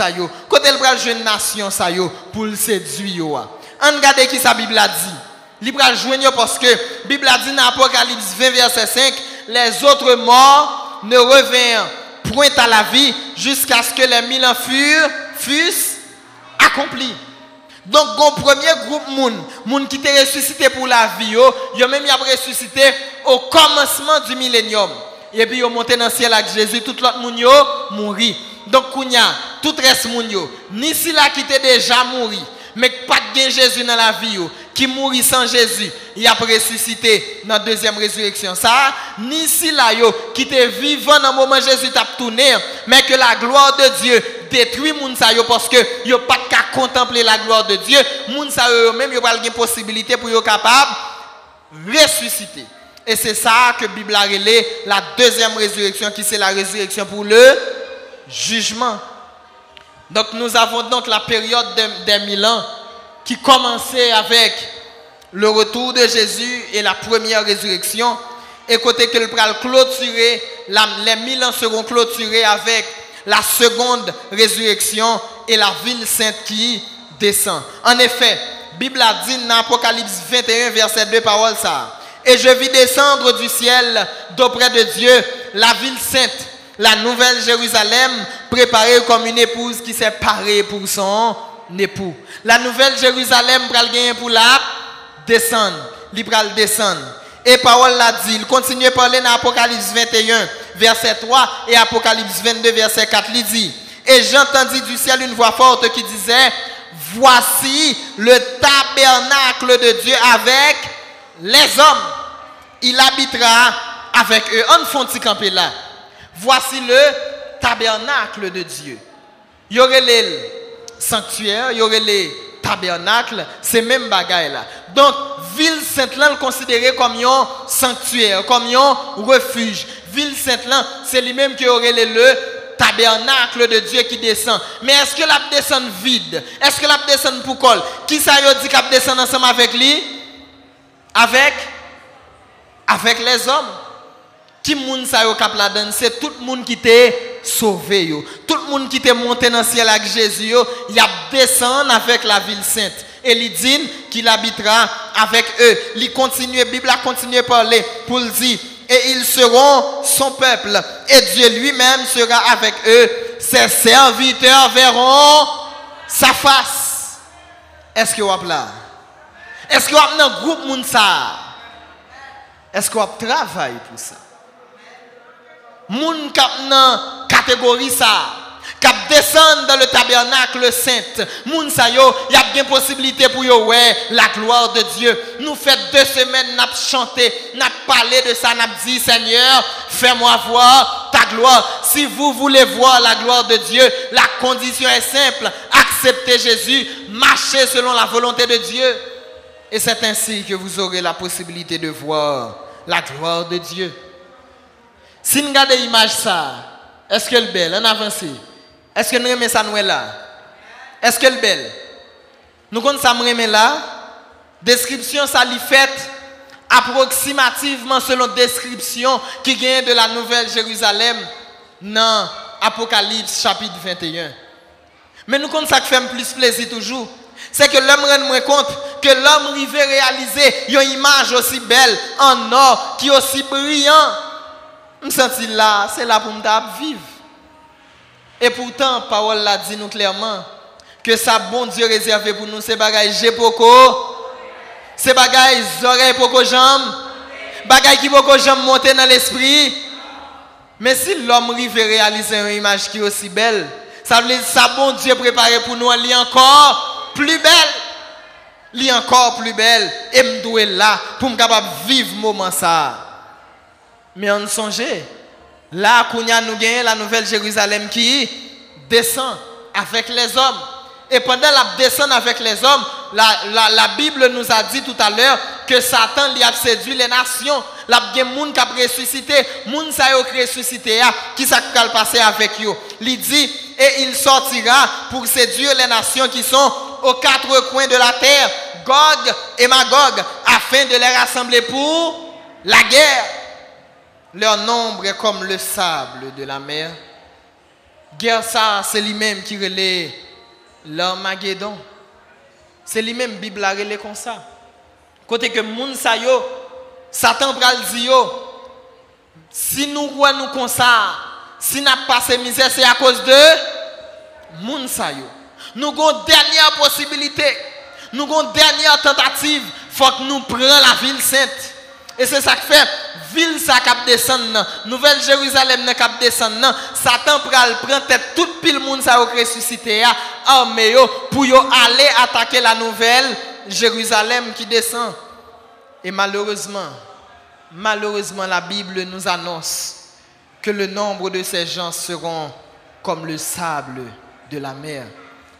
[SPEAKER 2] côté il va joindre nation ça pour le séduire. On regarde qui sa Bible a dit. À joindre parce que la Bible a dit dans Apocalypse 20, verset 5, les autres morts ne revinrent point à la vie jusqu'à ce que les mille ans furent, fussent accomplis. Donc, le premier groupe moun, moun qui était ressuscité pour la vie, yo, yo même ressuscité au commencement du millénium. Et puis yo monté dans le ciel avec Jésus, tout l'autre moun yo mouri. Donc, kounya, tout reste moun yo, ni si la qui était déjà mouri, mais pas de Jésus dans la vie qui mourit sans Jésus, il a ressuscité dans la deuxième résurrection. Ça, ni si là, qui était vivant dans le moment où Jésus t'a tourné, mais que la gloire de Dieu détruit moun parce que yo pas qu'à contempler la gloire de Dieu, moun sa yo même yo pas une possibilité pour yo capable ressusciter. Et c'est ça que Bible a relé la deuxième résurrection qui c'est la résurrection pour le jugement. Donc nous avons donc la période des mille ans qui commençait avec le retour de Jésus et la première résurrection. Et côté que le pral clôturer, les mille ans seront clôturés avec la seconde résurrection et la ville sainte qui descend. En effet, Bible a dit dans Apocalypse 21, verset 2, parole ça. Et je vis descendre du ciel d'auprès de Dieu la ville sainte, la nouvelle Jérusalem, préparée comme une épouse qui s'est parée pour son époux. La nouvelle Jérusalem pral gagner pour la descendre, li pral descendre. Et parole l'a dit, il continue à parler dans Apocalypse 21 verset 3 et Apocalypse 22 verset 4 il dit et j'entendis du ciel une voix forte qui disait voici le tabernacle de Dieu avec les hommes. Il habitera avec eux. On font camper là? Voici le tabernacle de Dieu. Il y aurait les sanctuaire, il y aurait les tabernacles, c'est même bagaille là. Donc, ville Sainte-Lan considérée comme un sanctuaire, comme un refuge. Ville Sainte-Lan, c'est lui-même qui aurait le tabernacle de Dieu qui descend. Mais est-ce que la vide? Est-ce que la descend pour col? Qui ça y dit qu'elle ensemble avec lui? Avec? Avec les hommes. Qui moun sa yo kap la tout le monde qui t'est sauvé yo. Tout le monde qui t'est monté dans le ciel avec Jésus il a descendu avec la ville sainte. Et il dit qu'il habitera avec eux. Il continue, la Bible a continué à parler pour dire et ils seront son peuple et Dieu lui-même sera avec eux. Ses serviteurs verront sa face. Est-ce que vous avez là? Est-ce que vous avez un groupe Mounsa? Est-ce que vous travaillé pour ça? Moun kap nan catégorie ça kap descend dans le tabernacle saint. Moun sa yo y a bien possibilité pour yo ouais la gloire de Dieu. Nous fait deux semaines n'a chanté n'a parlé de ça n'a Seigneur fais-moi voir ta gloire. Si vous voulez voir la gloire de Dieu la condition est simple. Acceptez Jésus marchez selon la volonté de Dieu. Et c'est ainsi que vous aurez la possibilité de voir la gloire de Dieu si nous regardons l'image, est-ce qu'elle est belle? On avance. Est-ce que nous aimons ça? Est-ce qu'elle est belle? Nous connaissons ça là. Description, ça lui fait approximativement selon description qui vient de la Nouvelle Jérusalem dans Apocalypse chapitre 21. Mais nous, comme ça qui fait plus plaisir toujours, c'est que l'homme rend compte que l'homme arrive réaliser une image aussi belle en or qui est aussi brillant. Je me sens là, c'est là pour me vivre. Et pourtant, parole l'a dit nous clairement que ça bon Dieu réservé pour nous, c'est bagaille j'ai beaucoup. C'est bagaille oreilles beaucoup jambes. Bagaille qui beaucoup jambes monter dans l'esprit. Mais si l'homme arrive réaliser une image qui est aussi belle, ça veut dire ça bon Dieu préparé pour nous, elle encore plus belle. Elle encore plus belle. Et me là pour me capable vivre moment ça. Mais on songe, là, nous gagnons la nouvelle Jérusalem qui descend avec les hommes. Et pendant la descente avec les hommes, la, Bible nous a dit tout à l'heure que Satan lui a séduit les nations. La des gens qui a ressuscité, moun sa yo ressuscité qui s'est passé avec eux. Il dit et il sortira pour séduire les nations qui sont aux quatre coins de la terre, Gog et Magog, afin de les rassembler pour la guerre. Leur nombre est comme le sable de la mer. Guerre c'est lui-même qui relaie l'Armageddon. C'est lui-même Bible a comme ça. Côté que moun Satan pral si nous voyons nous comme ça, si n'a pas ces misères, c'est à cause de moun. Nous avons dernière possibilité, nous avons dernière tentative, faut que nous prenions la ville sainte. Et c'est ça que fait ville ça cap descendre Nouvelle Jérusalem n'a cap descendre Satan prend tête toute pile monde ça ressuscité armé pour aller attaquer la nouvelle Jérusalem qui descend. Et malheureusement, malheureusement la Bible nous annonce que le nombre de ces gens seront comme le sable de la mer.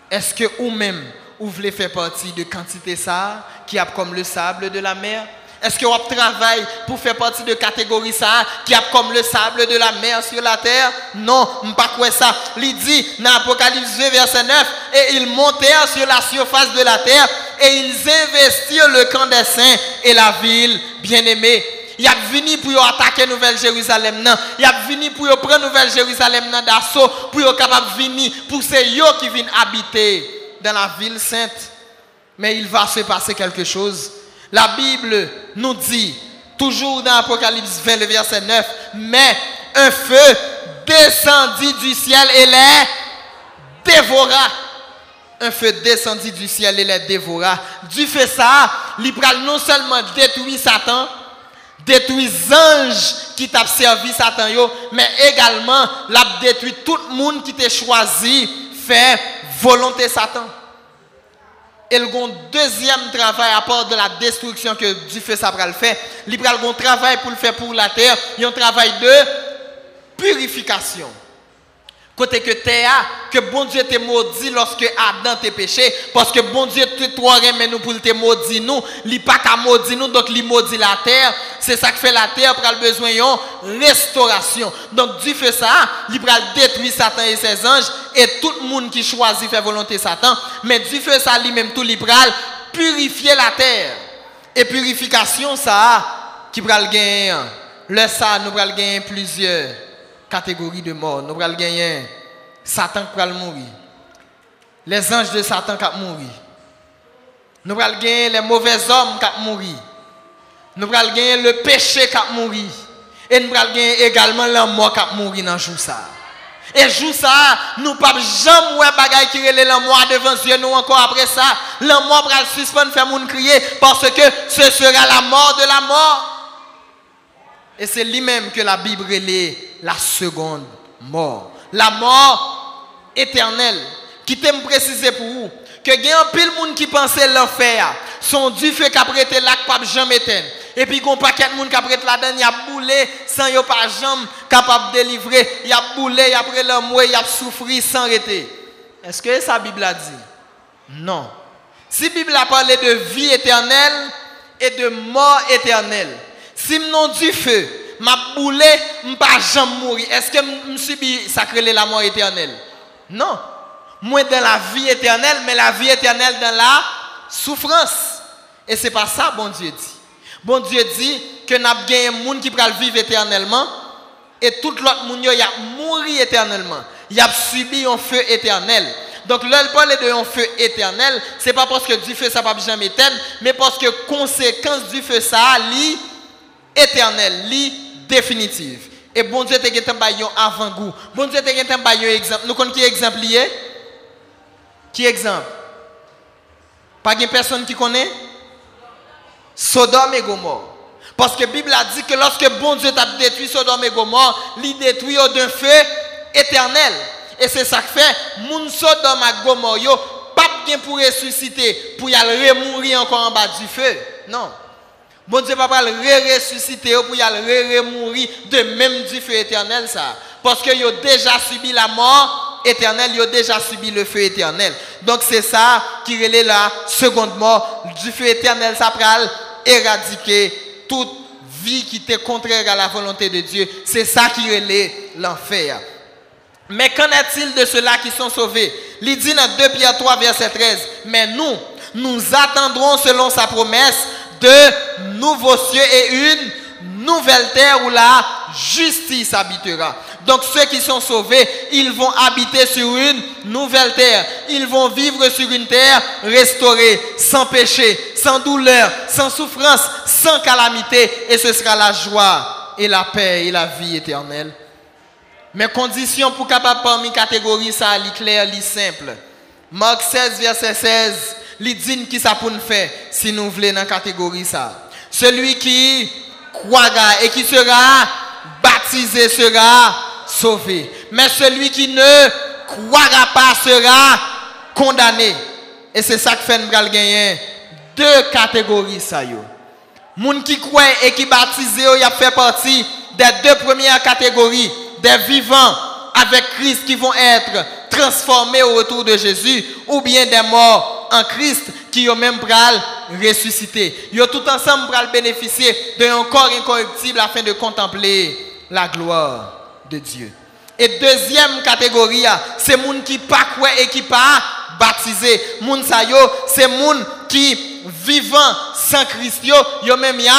[SPEAKER 2] Est-ce que vous-même, vous voulez faire partie de quantité ça qui a comme le sable de la mer? Est-ce que vous travaillez pour faire partie de catégorie ça qui a comme le sable de la mer sur la terre? Non, pas quoi ça. Il dit dans Apocalypse 2 verset 9 et ils montèrent sur la surface de la terre et ils investirent le camp des saints et la ville bien-aimée. Il a venu pour attaquer Nouvelle Jérusalem Il a venu pour prendre Nouvelle Jérusalem d'assaut pour capable venir pour ces qui viennent habiter dans la ville sainte. Mais il va se passer quelque chose la Bible nous dit, toujours dans Apocalypse 20, le verset 9, mais un feu descendit du ciel et les dévora. Un feu descendit du ciel et les dévora. Du fait ça, il non seulement détruit Satan, détruit les anges qui t'a servi Satan, mais également l'a détruit tout le monde qui t'a choisi faire volonté Satan. Et le deuxième travail à part de la destruction que Dieu fait ça le faire, il a un travail pour le faire pour la terre, il y a un travail de purification. Côté que terre, que bon Dieu te maudit lorsque Adam te péché, parce que bon Dieu te trop mais nous pour te maudit nous, il pas qu'à maudit nous, donc il maudit la terre. C'est ça que fait la terre pour le besoin de restauration. Donc Dieu fait ça, il va détruire Satan et ses anges, et tout le monde qui choisit faire volonté Satan, mais Dieu fait ça lui-même tout, il purifier la terre. Et purification, ça, qui va le gagner. Le ça, nous allons gagner plusieurs catégorie de mort. Nous allons gagner Satan qui va mourir. Les anges de Satan qui vont mourir. Nous allons gagner les mauvais hommes qui vont mourir. Nous allons gagner le péché qui va mourir. Et nous allons gagner également la mort qui va mourir dans jour ça. Et jour ça, nous ne pouvons jamais voir bagaille qui relève la mort devant Dieu nous encore après ça. La mort va suspendre faire moun crier parce que ce sera la mort de la mort. Et c'est lui-même que la Bible relève la seconde mort. La mort éternelle. Qui t'aime préciser pour vous que il y a un pile monde qui pensait l'enfer. Son Dieu fait qu'après là pas jamais éteindre. Et puis qu'on paquet de monde qui après là-dedans, il a boulé sans yo pas jamais capable de délivrer, il a boulé après l'amour, il a souffert sans arrêter. Est-ce que ça Bible a dit? Non. Si la Bible a parlé de vie éternelle et de mort éternelle, si non du feu, m'a boulé, pas jamais mourir. Est-ce que suis sacré la mort éternelle Non. Moi dans la vie éternelle, mais la vie éternelle dans la souffrance. Et c'est pas ça bon Dieu dit. Bon Dieu dit que n'a gagné monde qui va vivre éternellement et tout l'autre monde y a mouru éternellement. Il a subi un feu éternel. Donc, là, parle de un feu éternel, c'est pas parce que du feu ça va jamais éteindre, mais parce que conséquence du feu ça, li éternel, li définitive. Et bon Dieu te gete un avant-goût. Bon Dieu te gete un exemple. Nous connaissons qui exemple lié? Qui exemple? Pas de personne qui connaît? Sodome et Gomorre. Parce que la Bible a dit que lorsque bon Dieu t'a détruit Sodome et Gomorre, il détruit d'un feu éternel. Et c'est ça que fait, moun Sodome et Gomorre, pas pour ressusciter, pour y aller mourir encore en bas du feu. Non. Bon Dieu va pas le ressusciter pour y aller mourir de même du feu éternel ça. Parce que a déjà subi la mort éternelle, il a déjà subi le feu éternel. Donc c'est ça qui relève la seconde mort du feu éternel. Ça pral éradiquer toute vie qui était contraire à la volonté de Dieu. C'est ça qui relève l'enfer. Mais qu'en est-il de ceux-là qui sont sauvés? Il dit dans 2 Pierre 3, verset 13, mais nous, nous attendrons selon sa promesse de nouveaux cieux et une nouvelle terre où la justice habitera. Donc ceux qui sont sauvés, ils vont habiter sur une nouvelle terre. Ils vont vivre sur une terre restaurée, sans péché, sans douleur, sans souffrance, sans calamité. Et ce sera la joie et la paix et la vie éternelle. Mais condition pour capable parmi catégorie ça, li clair, li simple. Marc 16 verset 16, li dit qui ça pour nous faire si nous voulons dans catégorie ça. Celui qui croira et qui sera baptisé sera sauvé. Mais celui qui ne croira pas sera condamné. Et c'est ça que fait nous gagner deux catégories ça yo. Moun qui croit et qui baptisé, il partie des deux premières catégories des vivants avec Christ qui vont être transformés au retour de Jésus, ou bien des morts en Christ qui ont même pral ressuscité. Ont tout ensemble pral bénéficier d'un corps incorruptible afin de contempler la gloire de Dieu. Et deuxième catégorie, c'est moun qui pas quoi et qui pas baptisé. Moun sa yo, c'est moun qui vivant sans Christ yo, yo même y a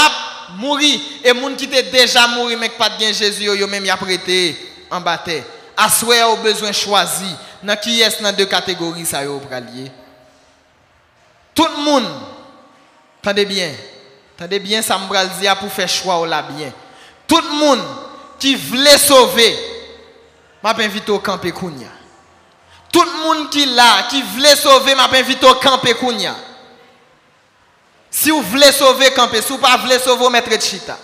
[SPEAKER 2] mourir et moun qui était déjà mouru mais pas bien Jésus yo même y a prêté en bataille souhait au besoin choisi dans qui est dans deux catégories ça yo lier tout le monde attendez bien attendez bien ça me dire pour faire choix là bien tout le monde qui voulait sauver m'a invité au camp kounya tout le monde qui là qui voulait sauver m'a invité au camp kounya si vous voulez sauver camper, si vous ne voulez sauver maître de chita.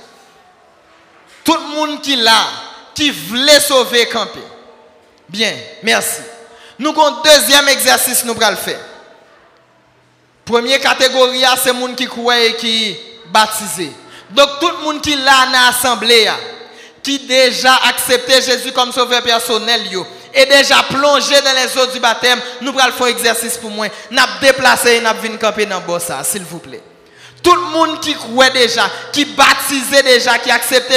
[SPEAKER 2] Tout le monde qui là, qui voulait sauver camper. Bien, merci. Nous avons deuxième exercice nous le faire. Première catégorie, c'est les gens qui croient et qui baptisé. Donc tout le monde qui là dans l'assemblée, qui déjà accepté Jésus comme sauveur personnel, et déjà plongé dans les eaux du baptême, nous allons faire un exercice pour moi. Nous déplacer et nous venir camper dans le s'il vous plaît. Tout le monde qui croit déjà, qui baptisait déjà, qui acceptait